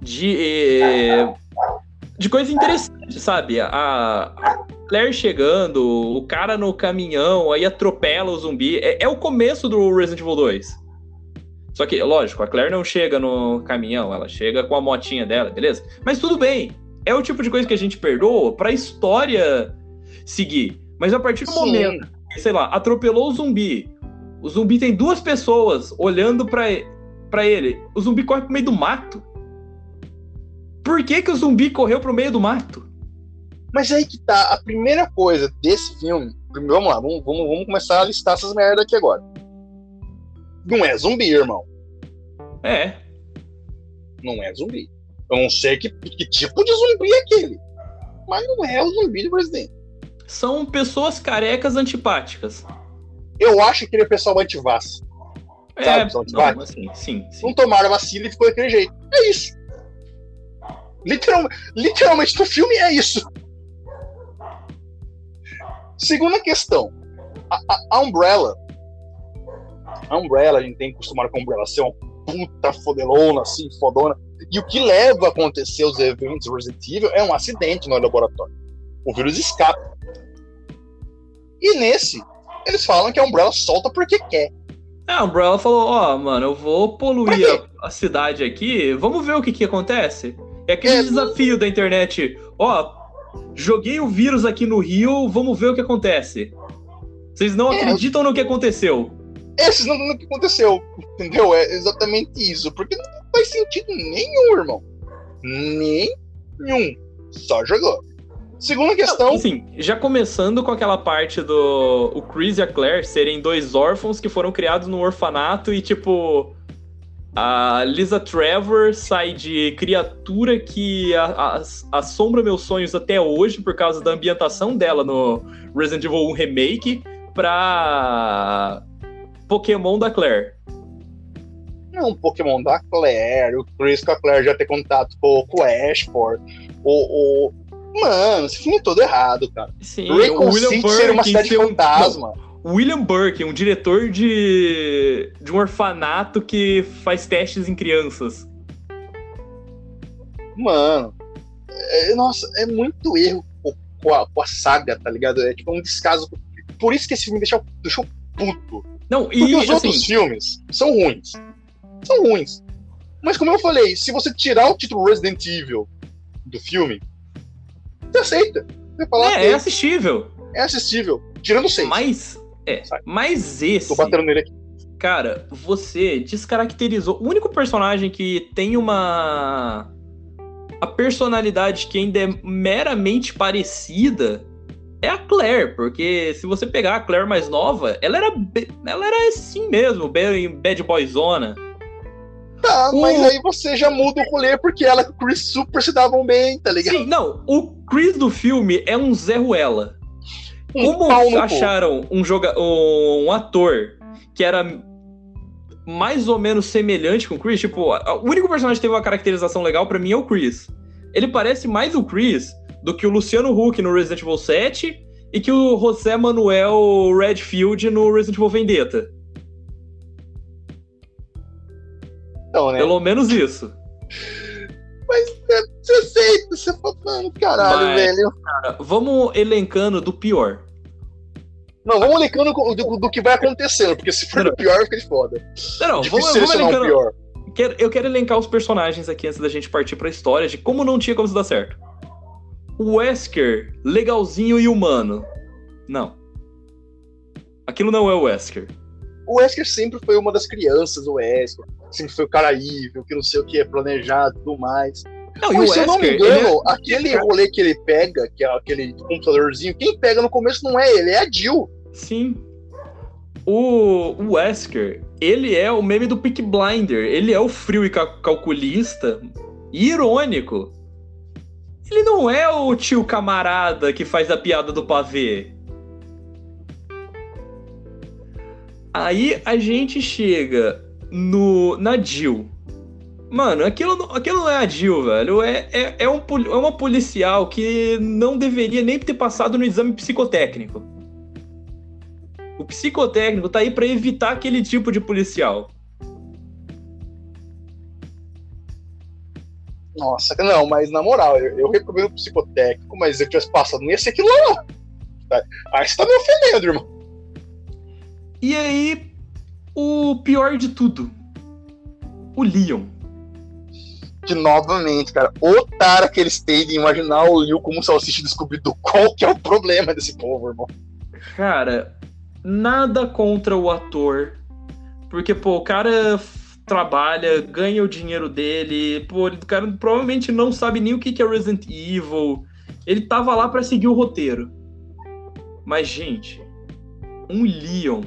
de... Eh, de coisa interessante, sabe? A, Claire chegando, o cara no caminhão, aí atropela o zumbi. É, é, o começo do Resident Evil 2. Só que, lógico, a Claire não chega no caminhão, ela chega com a motinha dela, beleza? Mas tudo bem. É o tipo de coisa que a gente perdoa pra história seguir. Mas a partir do Sim. momento, sei lá, atropelou o zumbi. O zumbi tem duas pessoas olhando pra, pra ele. O zumbi corre pro meio do mato. Por que, que o zumbi correu pro meio do mato? Mas aí que tá, a primeira coisa desse filme. Vamos lá, vamos, vamos, vamos começar a listar essas merdas aqui agora. Não é zumbi, irmão. É. Não é zumbi. Eu não sei que, que tipo de zumbi é aquele. Mas não é o zumbi do presidente. São pessoas carecas antipáticas. Eu acho que ele é pessoal antivaz. É, sabe, não, assim, sim, sim. Não tomaram vacina e ficou daquele jeito. É isso. Literal, literalmente, no filme é isso. Segunda questão. A, a, a, Umbrella. A Umbrella, a gente tem que acostumar com a Umbrella ser uma puta fodelona, assim, fodona. E o que leva a acontecer os eventos Resident Evil é um acidente no laboratório. O vírus escapa. E nesse, eles falam que a Umbrella solta porque quer. É, a Umbrella falou, ó, oh, mano, eu vou poluir a, a, cidade aqui, vamos ver o que que acontece. É aquele é, desafio da internet. Ó, joguei o vírus aqui no Rio, vamos ver o que acontece. Vocês não é, acreditam no que aconteceu. Vocês não no que aconteceu. Entendeu? É exatamente isso. Porque não faz sentido nenhum, irmão. Nenhum. Só jogou. Segunda questão. Sim, já começando com aquela parte do o Chris e a Claire serem dois órfãos que foram criados no orfanato e, tipo, a Lisa Trevor sai de criatura que assombra meus sonhos até hoje por causa da ambientação dela no Resident Evil 1 Remake pra Pokémon da Claire. Não, Pokémon da Claire, o Chris com a Claire já ter contato com, com o Ashford, o, o... Mano, esse filme é todo errado, cara. Sim, o William Burke ser uma cidade fantasma. Não. William Burke, um diretor de, de um orfanato que faz testes em crianças. Mano, é, nossa, é muito erro com a, com a, saga, tá ligado? É tipo um descaso. Por isso que esse filme deixou, deixou puto. Não, e Porque os assim, outros filmes são ruins. São ruins. Mas como eu falei, se você tirar o título Resident Evil do filme, você aceita. Você fala, é, é assistível. É assistível. Tirando seis. Mas é, Sai. mas esse. Tô batendo nele aqui. Cara, você descaracterizou. O único personagem que tem uma. A personalidade que ainda é meramente parecida é a Claire, porque se você pegar a Claire mais nova, ela era, ela era assim mesmo, bad boyzona. Tá, o... mas aí você já muda o rolê porque ela e o Chris super se davam bem, tá ligado? Sim, não, o Chris do filme é um Zé Ruela. Como acharam um, joga um ator que era mais ou menos semelhante com o Chris? Tipo, o único personagem que teve uma caracterização legal para mim é o Chris. Ele parece mais o Chris do que o Luciano Huck no Resident Evil 7 e que o José Manuel Redfield no Resident Evil Vendetta. Então, né? Pelo menos isso. Mas é, você aceita, você fala, mano, caralho, Mas, velho. Cara, vamos elencando do pior. Não, vamos elencando do, do, que vai acontecendo, porque se for o pior, fica de foda. Não, não, vamos, vamos elencando. Pior. eu quero elencar os personagens aqui antes da gente partir pra história de como não tinha como isso dar certo. O Wesker, legalzinho e humano. Não. Aquilo não é o Wesker. O Wesker sempre foi uma das crianças, o Wesker. Sempre foi o cara evil, que não sei o que é planejado e tudo mais. Não, Mas, se eu não me engano, é... aquele rolê que ele pega, que é aquele computadorzinho, quem pega no começo não é ele, é a Jill. Sim. O, o Wesker, ele é o meme do Peak Blinder. Ele é o frio e calculista e irônico. Ele não é o tio camarada que faz a piada do pavê. Aí a gente chega no na Jill. Mano, aquilo, aquilo não é a Jill, velho. É, é, é, um, é uma policial que não deveria nem ter passado no exame psicotécnico. O psicotécnico tá aí para evitar aquele tipo de policial. Nossa, não, mas na moral, eu, eu recomendo o psicotécnico, mas se eu tivesse passado, não ia ser aquilo lá. Tá? Aí você tá me ofendendo, irmão. E aí, o pior de tudo. O Leon. De novamente, cara. Otário que eles têm de imaginar o Leon como salsicha descobrido. Qual que é o problema desse povo, irmão? Cara, nada contra o ator. Porque, pô, o cara trabalha, ganha o dinheiro dele. Pô, o cara provavelmente não sabe nem o que é Resident Evil. Ele tava lá para seguir o roteiro. Mas, gente, um Leon,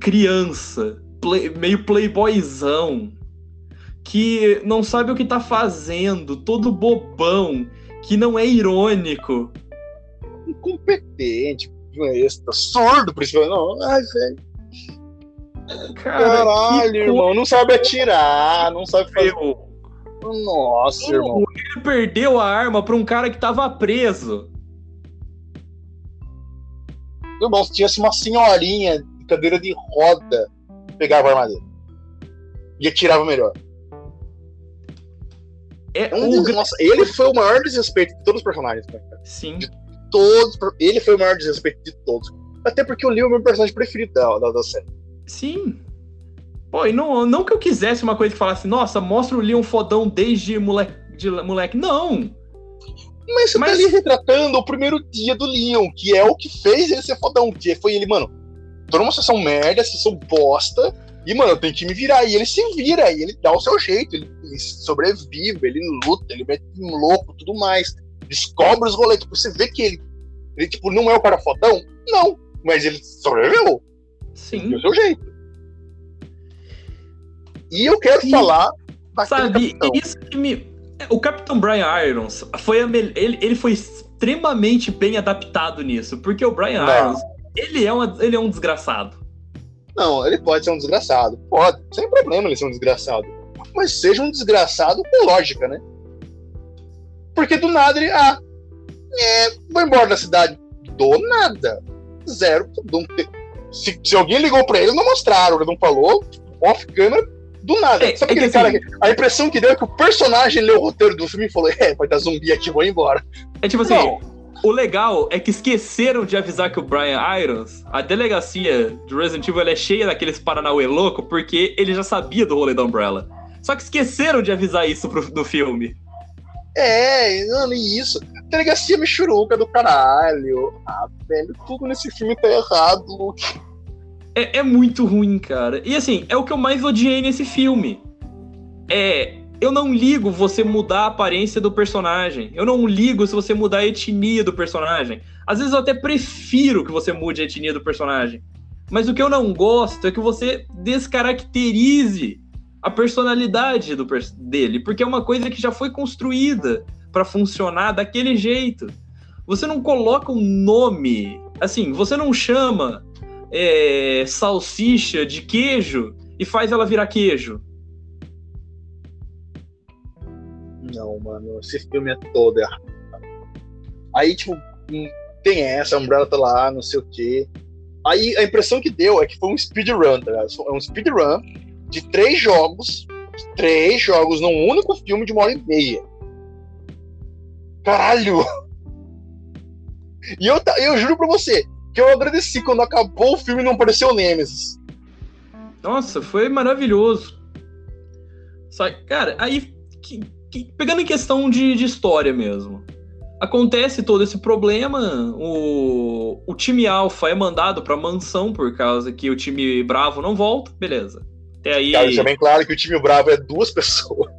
criança, play, meio playboyzão, que não sabe o que tá fazendo, todo bobão, que não é irônico. Incompetente, besta, surdo, principalmente. Não, ai, velho. Cara, Caralho, irmão, não sabe atirar, não sabe fazer. Nossa, o, irmão. Ele perdeu a arma pra um cara que tava preso. Irmão, se tivesse uma senhorinha de cadeira de roda, pegava a arma dele. E atirava melhor. É Um o... des- Nossa, ele foi o maior desrespeito de todos os personagens, cara. Sim. Todos. Ele foi o maior desrespeito de todos. Até porque o Leo é o meu personagem preferido da, da, da série. Sim. Pô, e não, não que eu quisesse uma coisa que falasse, nossa, mostra o Leon fodão desde moleque. De moleque. Não! Mas você Mas- tá ali retratando o primeiro dia do Leon, que é o que fez ele ser fodão. Que foi ele, mano, tô numa sessão merda, sessão bosta, e, mano, eu tenho que me virar. E ele se vira, e ele dá o seu jeito, ele, ele sobrevive, ele luta, ele mete um louco, tudo mais. Descobre os rolês. Tipo, você vê que ele, ele, tipo, não é o cara fodão? Não. Mas ele sobreviveu. Sim. do seu jeito. E eu quero Sim. falar daquele Sabe, capitão. isso que me. O Capitão Brian Irons foi a mel- ele, ele foi extremamente bem adaptado nisso, porque o Brian Não. Irons, ele é, uma, ele é um desgraçado. Não, ele pode ser um desgraçado. Pode, sem problema ele ser um desgraçado. Mas seja um desgraçado com lógica, né? Porque do nada ele. Ah, é, vou embora da cidade. Do nada. Zero. não Se, se alguém ligou pra ele, não mostraram, ele não falou. Off câmera, do nada. É, Sabe é que aquele assim- cara que. A impressão que deu é que o personagem leu o roteiro do filme e falou: É, vai dar zumbi aqui, vou embora. É tipo assim, Não. o legal é que esqueceram de avisar que o Brian Irons, a delegacia do Resident Evil é cheia daqueles Paranauê louco, porque ele já sabia do rolê da Umbrella. Só que esqueceram de avisar isso pro, no filme. É, e isso. Delegacia Michuruca do caralho. Ah, velho, tudo nesse filme tá errado, Luke. É, é muito ruim, cara. E assim, é o que eu mais odiei nesse filme. É. Eu não ligo você mudar a aparência do personagem. Eu não ligo se você mudar a etnia do personagem. Às vezes eu até prefiro que você mude a etnia do personagem. Mas o que eu não gosto é que você descaracterize a personalidade do dele, porque é uma coisa que já foi construída pra funcionar daquele jeito. Você não coloca um nome, assim, você não chama é, salsicha de queijo e faz ela virar queijo. Não, mano, esse filme é todo errado. Aí, tipo, hum, tem essa, a Umbrella tá lá, não sei o quê. Aí a impressão que deu é que foi um speedrun, tá ligado? É um speedrun de três jogos, de três jogos num único filme de uma hora e meia. Caralho! E eu, eu juro pra você que eu agradeci quando acabou o filme e não apareceu o Nemesis. Nossa, foi maravilhoso. Só, cara, aí, que- que- pegando em questão de, de história mesmo. Acontece todo esse problema, o, o time alfa é mandado pra mansão por causa que o time bravo não volta, beleza. Até aí. Cara, deixa bem claro que o time bravo é duas pessoas.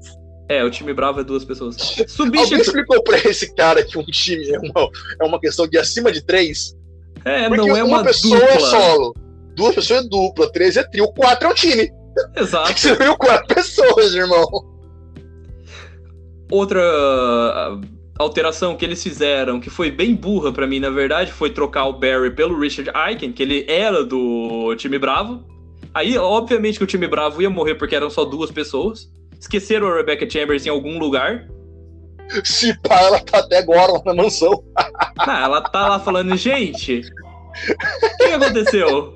É, o time bravo é duas pessoas. Alguém Substitui. explicou pra esse cara que um time é uma, é uma questão de acima de três? É, Porque não é uma, pessoa dupla. é solo, duas pessoas é dupla, três é trio, quatro é o time. Exato. Você viu quatro pessoas, irmão. Outra ah, alteração que eles fizeram, que foi bem burra pra mim, na verdade, foi trocar o Barry pelo Richard Aiken, que ele era do time Bravo. Aí, obviamente, que o time Bravo ia morrer porque eram só duas pessoas. Esqueceram a Rebecca Chambers em algum lugar. Se pá, ela tá até agora lá na mansão. Ah, ela tá lá falando, gente, o que aconteceu?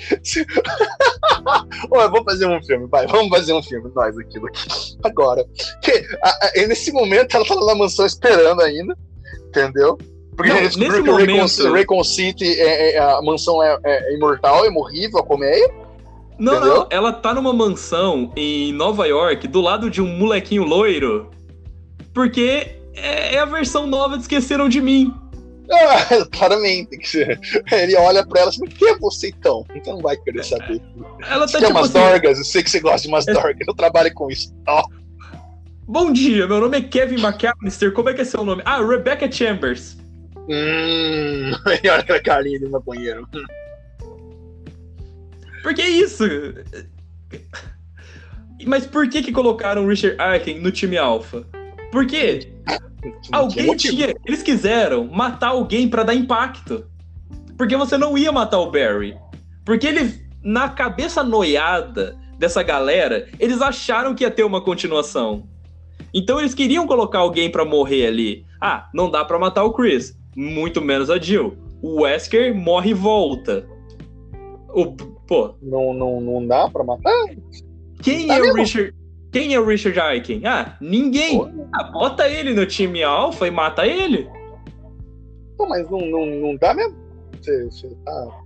Ô, vamos fazer um filme, vai, vamos fazer um filme, nós aqui, aqui. Agora. Que, a- a- nesse momento ela tá lá na mansão esperando ainda, entendeu? Porque não, nesse momento... o Raycon City, é, é, a mansão é, é, imortal, é imorrível, a colmeia. Não, entendeu? não, ela tá numa mansão em Nova York, do lado de um molequinho loiro, porque é, é a versão nova de Esqueceram de Mim. Ah, claramente. Ele olha pra ela assim, quem é você então? Então não vai querer saber. Ela tá você tipo umas assim, dorgas, eu sei que você gosta de umas é... dorgas, eu trabalho com isso. Oh. Bom dia, meu nome é Kevin McAllister, como é que é seu nome? Ah, Rebecca Chambers. Hum, olha aquela carinha de maconheiro. Por que isso? Mas por que que colocaram o Richard Arkin no time Alpha? Por quê? Alguém tinha. Eles quiseram matar alguém para dar impacto. Porque você não ia matar o Barry. Porque ele, na cabeça noiada dessa galera, eles acharam que ia ter uma continuação. Então eles queriam colocar alguém para morrer ali. Ah, não dá para matar o Chris, muito menos a Jill. O Wesker morre e volta. O, pô. Não, não, não dá para matar? Quem tá é mesmo? o Richard? Quem é o Richard Aiken? Ah, ninguém. Ah, bota ele no time alfa e mata ele. Pô, mas não, não, não dá mesmo? Você, você tá.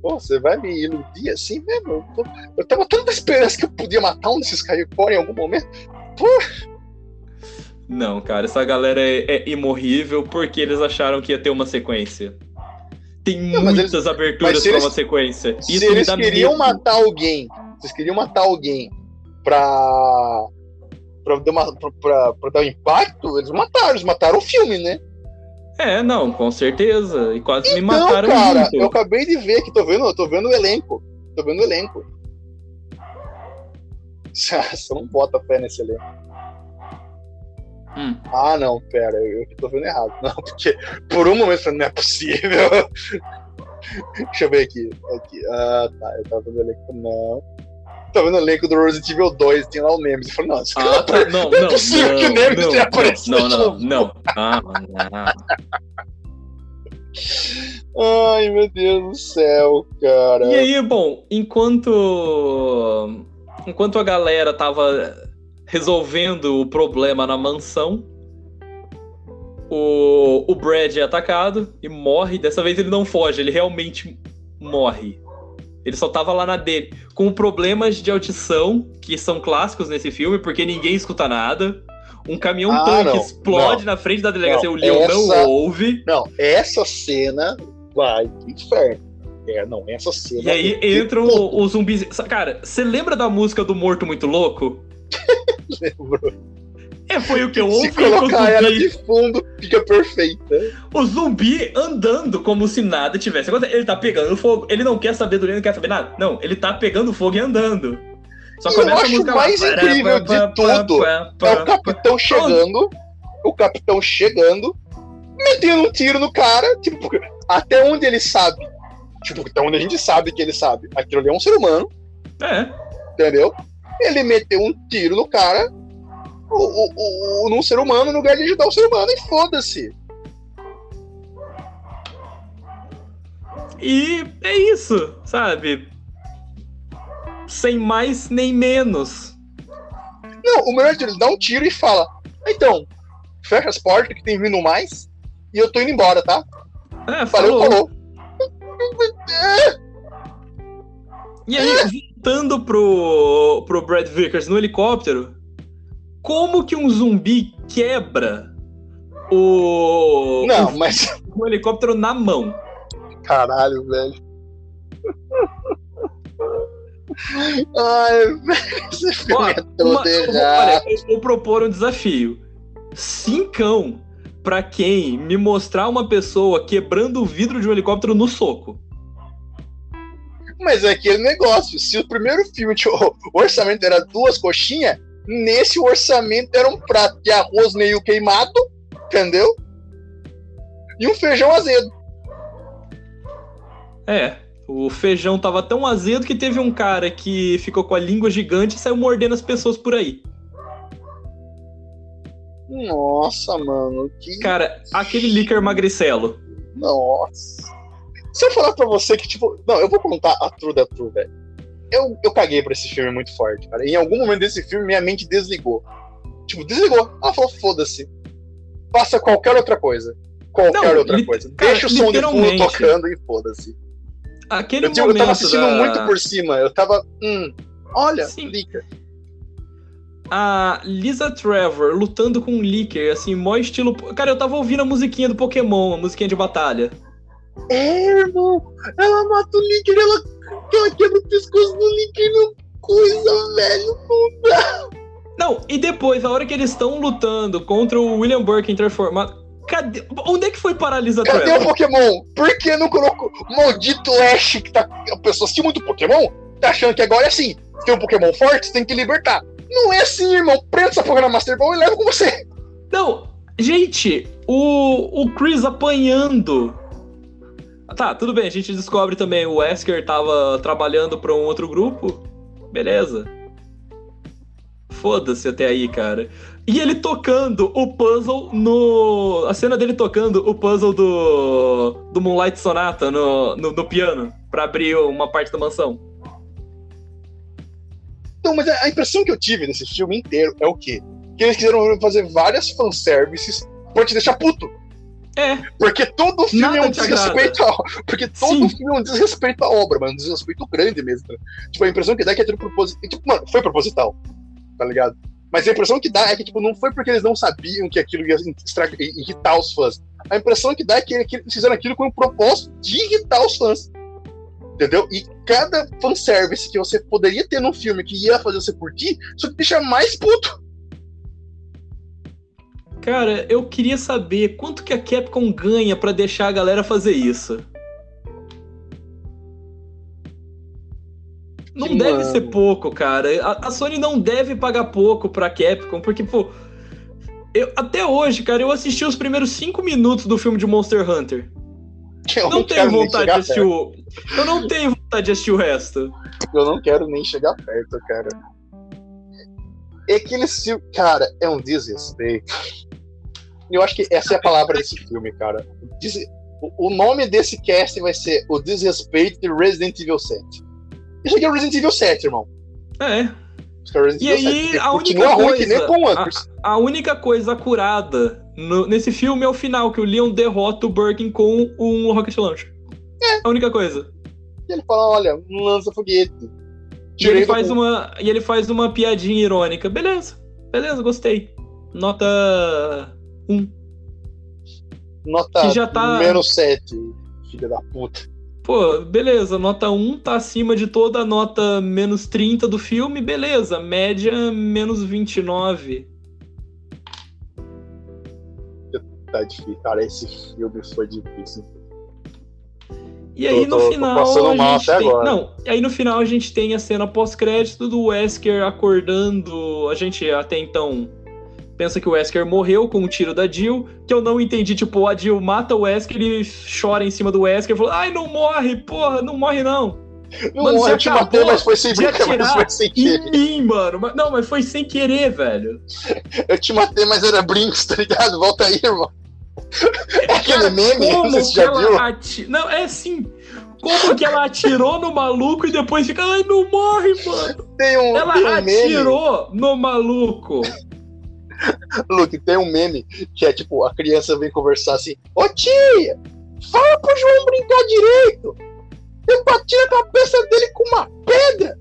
Pô, você vai me iludir assim mesmo? Eu, tô... eu tava tanta esperança que eu podia matar um desses fora em algum momento. Pô. Não, cara, essa galera é, é imorrível porque eles acharam que ia ter uma sequência. Tem não, muitas eles... aberturas para uma sequência. Isso se eles queriam medo. matar alguém, vocês queriam matar alguém pra, pra, dar uma, pra, pra, dar um impacto, eles mataram, eles mataram o filme, né? É, não, com certeza. E quase então, me mataram cara, eu acabei de ver que tô vendo, tô vendo o elenco. Tô vendo o elenco. Você não bota fé nesse elenco. Hum. Ah, não, pera, eu, tô vendo errado. Não, porque por um momento não é possível. Deixa eu ver aqui. aqui. Ah, tá, eu tava vendo o elenco. Não tá vendo o elenco do Resident Evil 2, tem lá o Nemesis. Eu falei, não, isso ah, tá, não, não, é possível não, que o Nemesis tenha aparecido. Não, não, não. Ah, Ai, meu Deus do céu, cara. E aí, bom, enquanto. Enquanto a galera tava resolvendo o problema na mansão, o, o Brad é atacado e morre. Dessa vez ele não foge, ele realmente morre. Ele só tava lá na dele. Com problemas de audição, que são clássicos nesse filme, porque ninguém escuta nada. Um caminhão ah, tanque não, explode não, na frente da delegacia, não, o Leon essa, não ouve. Não, essa cena vai pro inferno. É, não, essa cena. E aí entram os zumbis. Cara, você lembra da música do Morto Muito Louco? Lembro. É, foi o que eu ouvi. Se colocar ela de fundo, fica perfeita. O zumbi andando como se nada tivesse acontecido. Ele tá pegando fogo. Ele não quer saber do ele não quer saber nada. Não, ele tá pegando fogo e andando. Só e começa eu acho mais lá. incrível de tudo é o capitão chegando. O capitão chegando, metendo um tiro no cara, tipo, até onde ele sabe. Tipo, até onde a gente sabe que ele sabe. Aquilo ali é um ser humano. É. Entendeu? Ele meteu um tiro no cara, o, o, o, num ser humano no lugar de ajudar o ser humano e foda-se. E é isso, sabe? Sem mais nem menos. Não, o melhor é ele dá um tiro e fala: Então, fecha as portas que tem vindo mais e eu tô indo embora, tá? É, falou. Valeu, falou. E aí, voltando pro, pro Brad Vickers no helicóptero, como que um zumbi quebra o. Não, mas. O helicóptero na mão. Caralho, velho. Ai, velho, esse filme é todo olha, eu vou propor um desafio. Cincão pra quem me mostrar uma pessoa quebrando o vidro de um helicóptero no soco. Mas é aquele negócio. Se o primeiro filme tinha, o orçamento era duas coxinhas, Nesse orçamento era um prato de arroz meio queimado, entendeu? E um feijão azedo. É, o feijão tava tão azedo que teve um cara que ficou com a língua gigante e saiu mordendo as pessoas por aí. Nossa, mano. Que... Cara, aquele líquido magricelo. Nossa. Se eu falar pra você que, tipo. Não, eu vou contar a true da true, velho eu, eu caguei pra esse filme muito forte, cara. Em algum momento desse filme, minha mente desligou. Tipo, desligou. Ela falou, foda-se. Faça qualquer outra coisa. qualquer não, outra coisa. Cara, Deixa o som de fundo tocando e foda-se. Aquele eu, momento eu tava assistindo da... muito por cima. Eu tava. Hum, olha, Sim. Licker. A Lisa Trevor lutando com um Licker, assim, mó estilo. Cara, eu tava ouvindo a musiquinha do Pokémon, a musiquinha de batalha. É, irmão! Ela mata o Licker, ela, ela quebra o pescoço do Licker no coisa, velho, não dá. Não, e depois, a hora que eles estão lutando contra o William Burke transformado. Cadê? Onde é que foi Paralisa Cadê Trevor? o Pokémon? Por que não colocou o maldito Ash que tá. A pessoa assistiu muito Pokémon? Tá achando que agora é assim. Se tem um Pokémon forte, você tem que libertar. Não é assim, irmão. Prenda essa porra na Master Ball e leva com você. Não, gente, o, o Chris apanhando. Tá, tudo bem, a gente descobre também o Wesker tava trabalhando para um outro grupo. Beleza. Foda-se até aí, cara. E ele tocando o puzzle no. A cena dele tocando o puzzle do. do Moonlight Sonata no, no, no piano, pra abrir uma parte da mansão. Não, mas a impressão que eu tive nesse filme inteiro é o quê? Que eles quiseram fazer várias fanservices pra te deixar puto. É. Porque todo filme Nada é um desrespeito a, Porque todo Sim. filme é um desrespeito à obra, mano. Um desrespeito grande mesmo. Tipo, a impressão que dá é que é tudo proposital. Tipo, mano, foi proposital. Tá ligado? Mas a impressão que dá é que, tipo, não foi porque eles não sabiam que aquilo ia irritar os fãs. A impressão que dá é que, que eles fizeram aquilo com o propósito de irritar os fãs. Entendeu? E cada fanservice que você poderia ter num filme que ia fazer você curtir, só te deixa mais puto. Cara, eu queria saber quanto que a Capcom ganha para deixar a galera fazer isso. Não que deve mano. ser pouco, cara. A, a, Sony não deve pagar pouco pra Capcom, porque, pô. Eu, até hoje, cara, eu assisti os primeiros cinco minutos do filme de Monster Hunter. Eu não, não tenho vontade de assistir o. Eu não tenho vontade de assistir o resto. Eu não quero nem chegar perto, cara. É que eles. Cara, é um desrespeito. Eu acho que essa é a palavra desse filme, cara. O nome desse cast vai ser O Desrespeito de Resident Evil 7. Isso aqui é o Resident Evil 7, irmão. É. E aí, a única coisa, a, a, única coisa curada no, nesse filme é o final, que o Leon derrota o Birkin com um Rocket Launcher. É. A única coisa. E ele fala, olha, um lança-foguete. E ele, faz uma, e ele faz uma piadinha irônica. Beleza, beleza, gostei. Nota um. Nota que já tá... menos 7, filha da puta. Pô, beleza, nota 1 tá acima de toda a nota menos 30 do filme, beleza. Média menos 29. Tá difícil, cara, esse filme foi difícil. E aí tô, no final. A gente tem... Não, aí no final a gente tem a cena pós-crédito do Wesker acordando. A gente até então pensa que o Wesker morreu com o um tiro da Jill, que eu não entendi, tipo, a Jill mata o Wesker, ele chora em cima do Wesker e fala, ai, não morre, porra, não morre não. Não mano, morre, eu te matei, mas foi sem brincar, foi sem querer. Em mim, mano. Não, mas foi sem querer, velho. eu te matei, mas era Brinks, tá ligado? Volta aí, irmão. É aquele meme, não sei se já viu. Ati... Não, é assim. Como que ela atirou no maluco e depois fica, ai, não morre, mano. Tem um, ela tem um atirou meme. no maluco. Luke, tem um meme que é tipo, a criança vem conversar assim, ô tia, fala pro João brincar direito. Eu bati na cabeça dele com uma pedra.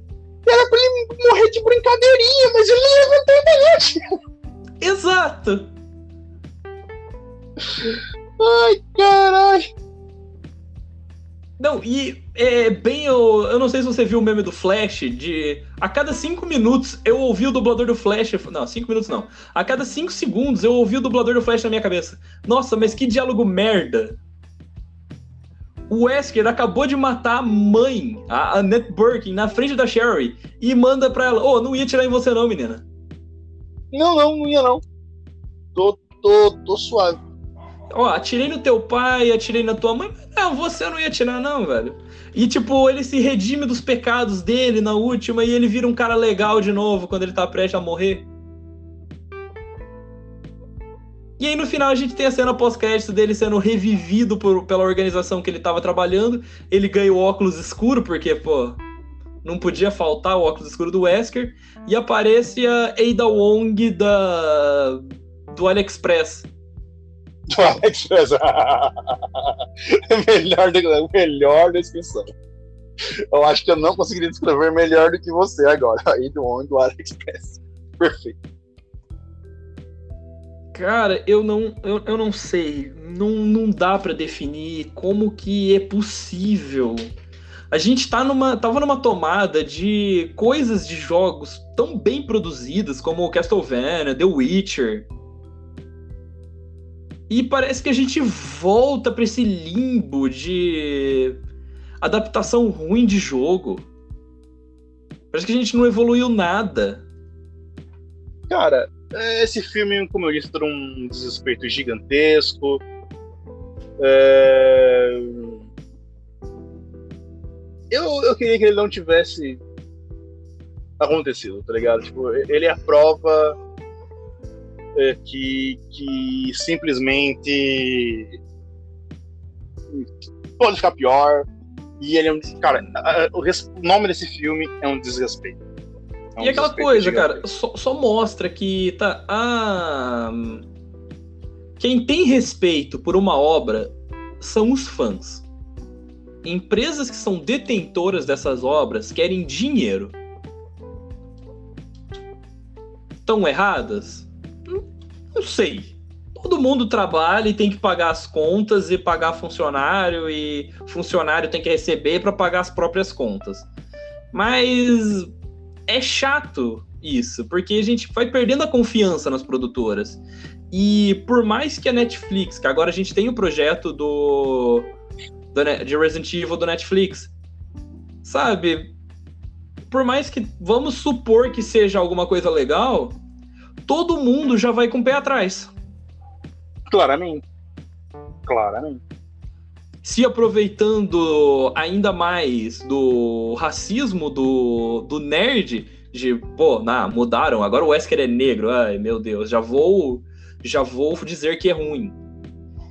Era pra ele morrer de brincadeirinha, mas ele levantou e Exato. Ai, caralho. Não, e é bem. Eu, eu não sei se você viu o meme do Flash, de. A cada cinco minutos eu ouvi o dublador do Flash. Não, cinco minutos não. A cada cinco segundos eu ouvi o dublador do Flash na minha cabeça. Nossa, mas que diálogo merda! O Wesker acabou de matar a mãe, a Annette Birkin, na frente da Sherry, e manda pra ela: Ô, oh, não ia tirar em você não, menina. Não, não, não ia não. Tô, tô, tô suave ó, atirei no teu pai, atirei na tua mãe. Não, você não ia atirar, não, velho. E, tipo, ele se redime dos pecados dele na última e ele vira um cara legal de novo quando ele tá prestes a morrer. E aí no final a gente tem a cena pós-crédito dele sendo revivido por, pela organização que ele tava trabalhando. Ele ganha o óculos escuro, porque, pô, não podia faltar o óculos escuro do Wesker. E aparece a Ada Wong da, do AliExpress do AliExpress. melhor, melhor descrição. Eu acho que eu não conseguiria descrever melhor do que você agora. Aí do homem do AliExpress. Perfeito. Cara, eu não, eu, eu não sei. Não, não dá para definir como que é possível. A gente tá numa, tava numa tomada de coisas de jogos tão bem produzidas como Castlevania, The Witcher. E parece que a gente volta para esse limbo de adaptação ruim de jogo. Parece que a gente não evoluiu nada. Cara, esse filme, como eu disse, por um desrespeito gigantesco. É... Eu, eu queria que ele não tivesse acontecido, tá ligado? Tipo, ele é a prova é, que, que simplesmente pode ficar pior, e ele é um. Cara, o nome desse filme é um desrespeito. É um e aquela coisa, cara, só, só, mostra que tá. Quem tem respeito por uma obra são os fãs. Empresas que são detentoras dessas obras querem dinheiro. Estão erradas? Não, sei todo mundo trabalha e tem que pagar as contas e pagar funcionário e funcionário tem que receber para pagar as próprias contas. Mas é chato isso, porque a gente vai perdendo a confiança nas produtoras. E por mais que a Netflix, que agora a gente tem o projeto do, do de Resident Evil do Netflix, sabe? Por mais que vamos supor que seja alguma coisa legal, todo mundo já vai com o pé atrás. Claramente. Claramente. Se aproveitando ainda mais do racismo do, do nerd, de, pô, nah, mudaram, agora o Wesker é negro, ai meu Deus, já vou, já vou dizer que é ruim.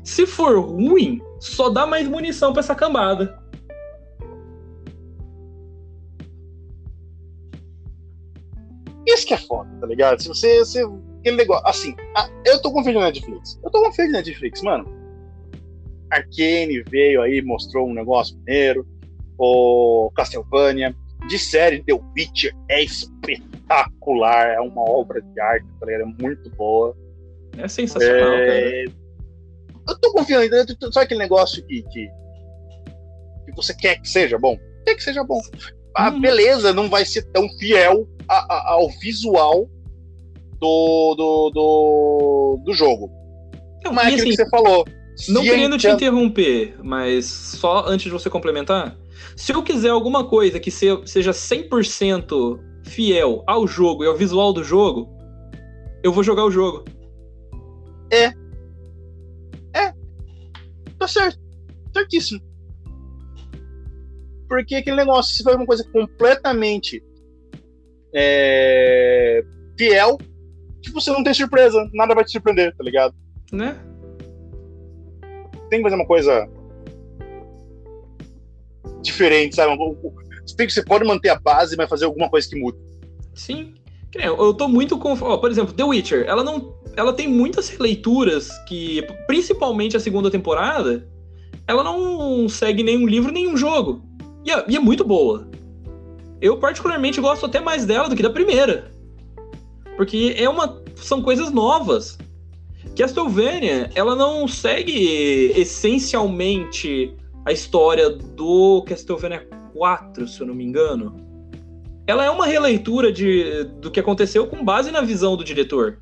Se for ruim, só dá mais munição para essa cambada. Que é foda, tá ligado? Se você, você aquele negócio, assim, eu tô confiando na Netflix. Eu tô confiando na Netflix, mano. A Kane veio aí, mostrou um negócio primeiro. O Castlevania. De série, The Witcher é espetacular. É uma obra de arte, tá ligado? É muito boa. É sensacional, é... cara. Eu tô confiando. Sabe aquele negócio que, que, que você quer que seja bom? Quer que seja bom. A ah, uhum. beleza não vai ser tão fiel a, a, ao visual do, do, do, do jogo. Não, mas é aquilo assim, que você falou. Não querendo te interromper, mas só antes de você complementar, se eu quiser alguma coisa que seja 100% fiel ao jogo e ao visual do jogo, eu vou jogar o jogo. É. É. Tá certo. Certíssimo. Porque aquele negócio, se for uma coisa completamente é, fiel tipo, você não tem surpresa, nada vai te surpreender, tá ligado? Né? Tem que fazer uma coisa diferente, sabe? Você, tem que, você pode manter a base, mas fazer alguma coisa que mude. Sim. Eu tô muito. Oh, por exemplo, The Witcher, ela não. Ela tem muitas releituras que, principalmente a segunda temporada, ela não segue nenhum livro, nenhum jogo. E é, e é muito boa. Eu, particularmente, gosto até mais dela do que da primeira. Porque é uma, são coisas novas. Castlevania, ela não segue essencialmente a história do Castlevania 4, se eu não me engano. Ela é uma releitura de, do que aconteceu com base na visão do diretor.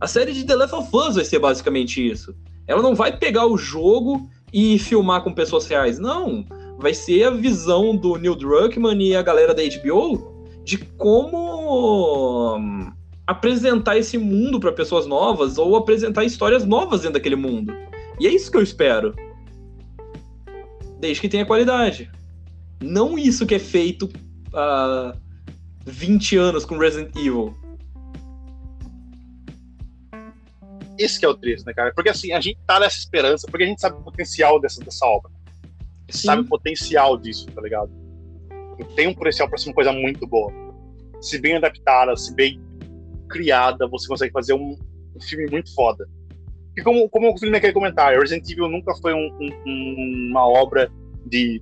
A série de The Last of Us vai ser basicamente isso. Ela não vai pegar o jogo e filmar com pessoas reais. Não. Vai ser a visão do Neil Druckmann e a galera da HBO de como apresentar esse mundo para pessoas novas ou apresentar histórias novas dentro daquele mundo. E é isso que eu espero. Desde que tenha qualidade. Não isso que é feito há 20 anos com Resident Evil. Esse que é o triste, né, cara? Porque assim, a gente tá nessa esperança, porque a gente sabe o potencial dessa, dessa obra. Sim. Sabe o potencial disso, tá ligado? Tem um potencial pra ser uma coisa muito boa. Se bem adaptada, se bem criada, você consegue fazer um, um filme muito foda. que como, como eu costumo naquele comentário, Resident Evil nunca foi um, um, uma obra de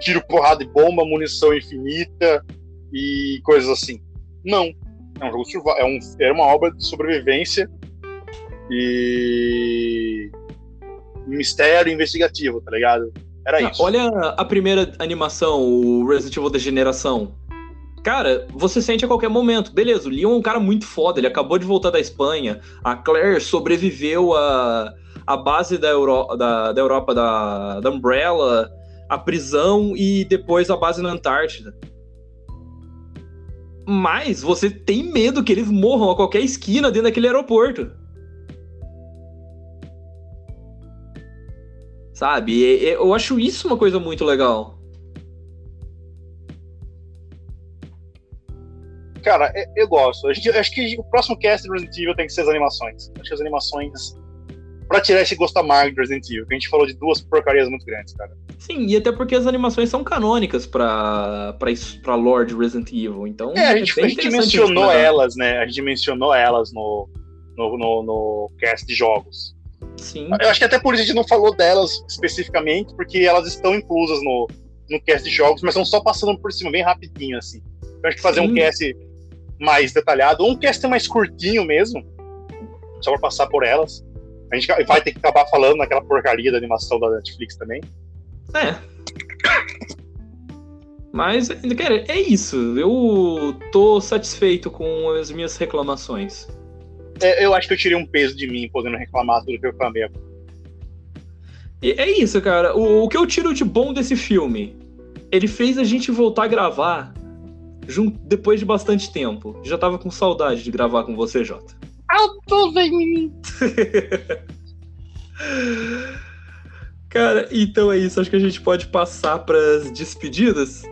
tiro, porrada e bomba, munição infinita e coisas assim. Não. É um jogo é, um, é uma obra de sobrevivência e mistério investigativo, tá ligado? Era isso. Olha a primeira animação, o Resident Evil Degeneração. Cara, você sente a qualquer momento. Beleza, o Leon é um cara muito foda, ele acabou de voltar da Espanha. A Claire sobreviveu a, a base da, Euro, da, da Europa, da, da Umbrella, a prisão e depois a base na Antártida. Mas você tem medo que eles morram a qualquer esquina dentro daquele aeroporto. Sabe? Eu acho isso uma coisa muito legal. Cara, eu gosto. Acho que o próximo cast do Resident Evil tem que ser as animações. Acho que as animações. Pra tirar esse gosto amargo do Resident Evil, que a gente falou de duas porcarias muito grandes, cara. Sim, e até porque as animações são canônicas pra, pra, pra Lord Resident Evil, então... É, a gente, é a gente mencionou elas, né? A gente mencionou elas no, no, no, no cast de jogos. Sim. Eu acho que até por isso a gente não falou delas especificamente, porque elas estão inclusas no, no cast de jogos, mas estão só passando por cima, bem rapidinho, assim. Então acho que fazer Sim. um cast mais detalhado, ou um cast mais curtinho mesmo, só pra passar por elas. A gente vai ter que acabar falando naquela porcaria da animação da Netflix também. É. Mas, cara, é isso. Eu tô satisfeito com as minhas reclamações eu acho que eu tirei um peso de mim podendo reclamar tudo que eu reclamei. E é isso, cara. O, o, que eu tiro de bom desse filme? Ele fez a gente voltar a gravar junto, depois de bastante tempo. Já tava com saudade de gravar com você, Jota. Alto vem Cara, então é isso. Acho que a gente pode passar para as despedidas.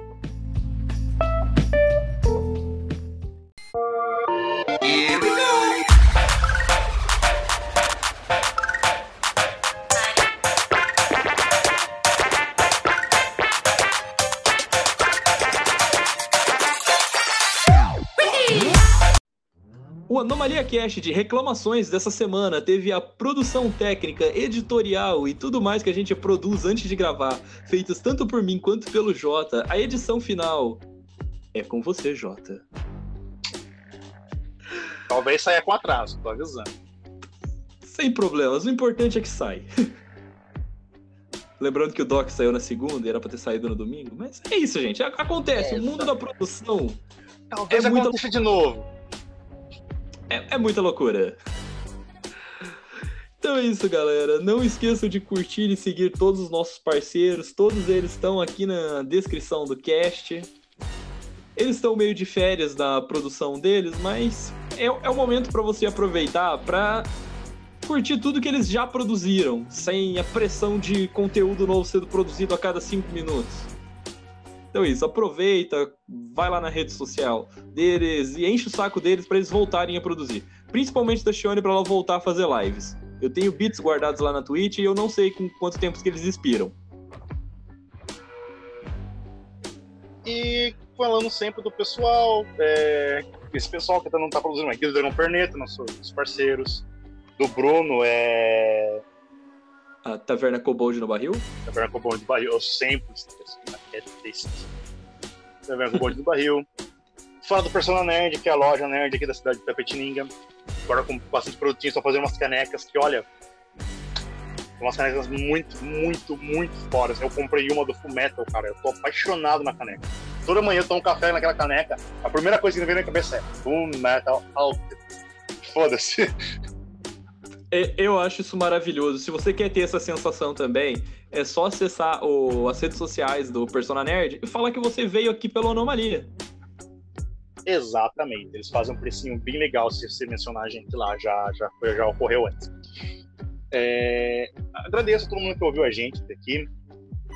Anomalia Cast de reclamações dessa semana teve a produção técnica, editorial e tudo mais que a gente produz antes de gravar, feitos tanto por mim quanto pelo Jota. A edição final é com você, Jota. Talvez saia com atraso, tô avisando. Sem problemas, o importante é que sai. Lembrando que o Doc saiu na segunda e era pra ter saído no domingo, mas é isso, gente. Acontece, é, o mundo da produção. Talvez é aconteça muito... de novo. É, é muita loucura. Então é isso, galera. Não esqueçam de curtir e seguir todos os nossos parceiros. Todos eles estão aqui na descrição do cast. Eles estão meio de férias da produção deles, mas é, é o momento para você aproveitar para curtir tudo que eles já produziram, sem a pressão de conteúdo novo sendo produzido a cada cinco minutos. Então isso, aproveita, vai lá na rede social deles e enche o saco deles para eles voltarem a produzir. Principalmente da Shione para ela voltar a fazer lives. Eu tenho bits guardados lá na Twitch e eu não sei com quanto tempo que eles expiram. E falando sempre do pessoal, é, esse pessoal que não está produzindo do Dragão Perneta, nossos parceiros, do Bruno, é a Taverna Cobold no Barril? Taverna Cobold no Barril, eu sempre. É. Taverna Cobold no Barril. Fora do Persona Nerd, que é a loja nerd aqui da cidade de Tapetininga. Agora com bastante produtinho, estão fazendo umas canecas que, olha, umas canecas muito, muito, muito fodas. Eu comprei uma do Full Metal, cara. Eu tô apaixonado na caneca. Toda manhã eu tomo café naquela caneca. A primeira coisa que me vem na cabeça é Full Metal Alter. Foda-se. É, eu acho isso maravilhoso. Se você quer ter essa sensação também, é só acessar o, as redes sociais do Persona Nerd e falar que você veio aqui pela Anomalia. Exatamente. Eles fazem um precinho bem legal se você mencionar a gente lá. Já, já, já ocorreu antes. É, agradeço a todo mundo que ouviu a gente aqui,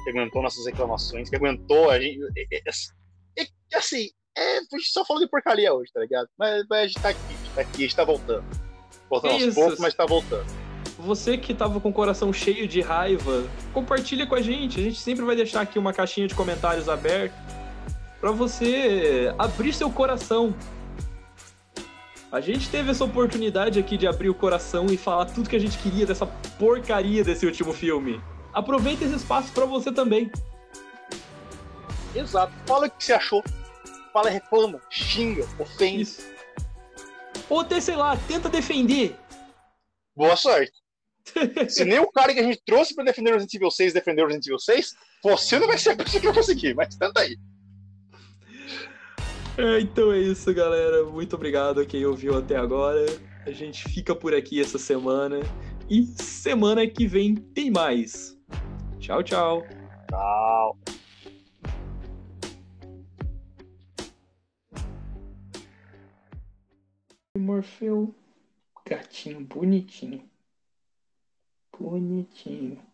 que aguentou nossas reclamações, que aguentou a gente. É, é, é assim, é, a gente só falou de porcaria hoje, tá ligado? Mas, mas a gente tá aqui, a gente tá aqui, a gente tá voltando. Voltando aos poucos, mas tá voltando. Você que tava com o coração cheio de raiva, compartilha com a gente. A gente sempre vai deixar aqui uma caixinha de comentários aberta para você abrir seu coração. A gente teve essa oportunidade aqui de abrir o coração e falar tudo que a gente queria dessa porcaria desse último filme. Aproveita esse espaço para você também. Exato. Fala o que você achou. Fala, reclama, xinga, ofende. Isso. Ou até, sei lá, tenta defender. Boa sorte. Se nem o cara que a gente trouxe para defender o Resident Evil 6 defendeu o Resident Evil 6, você não vai ser a pessoa que vai conseguir, mas tenta aí. É, então é isso, galera. Muito obrigado a quem ouviu até agora. A gente fica por aqui essa semana. E semana que vem tem mais. Tchau, tchau. Tchau. Morfeu, gatinho bonitinho. Bonitinho.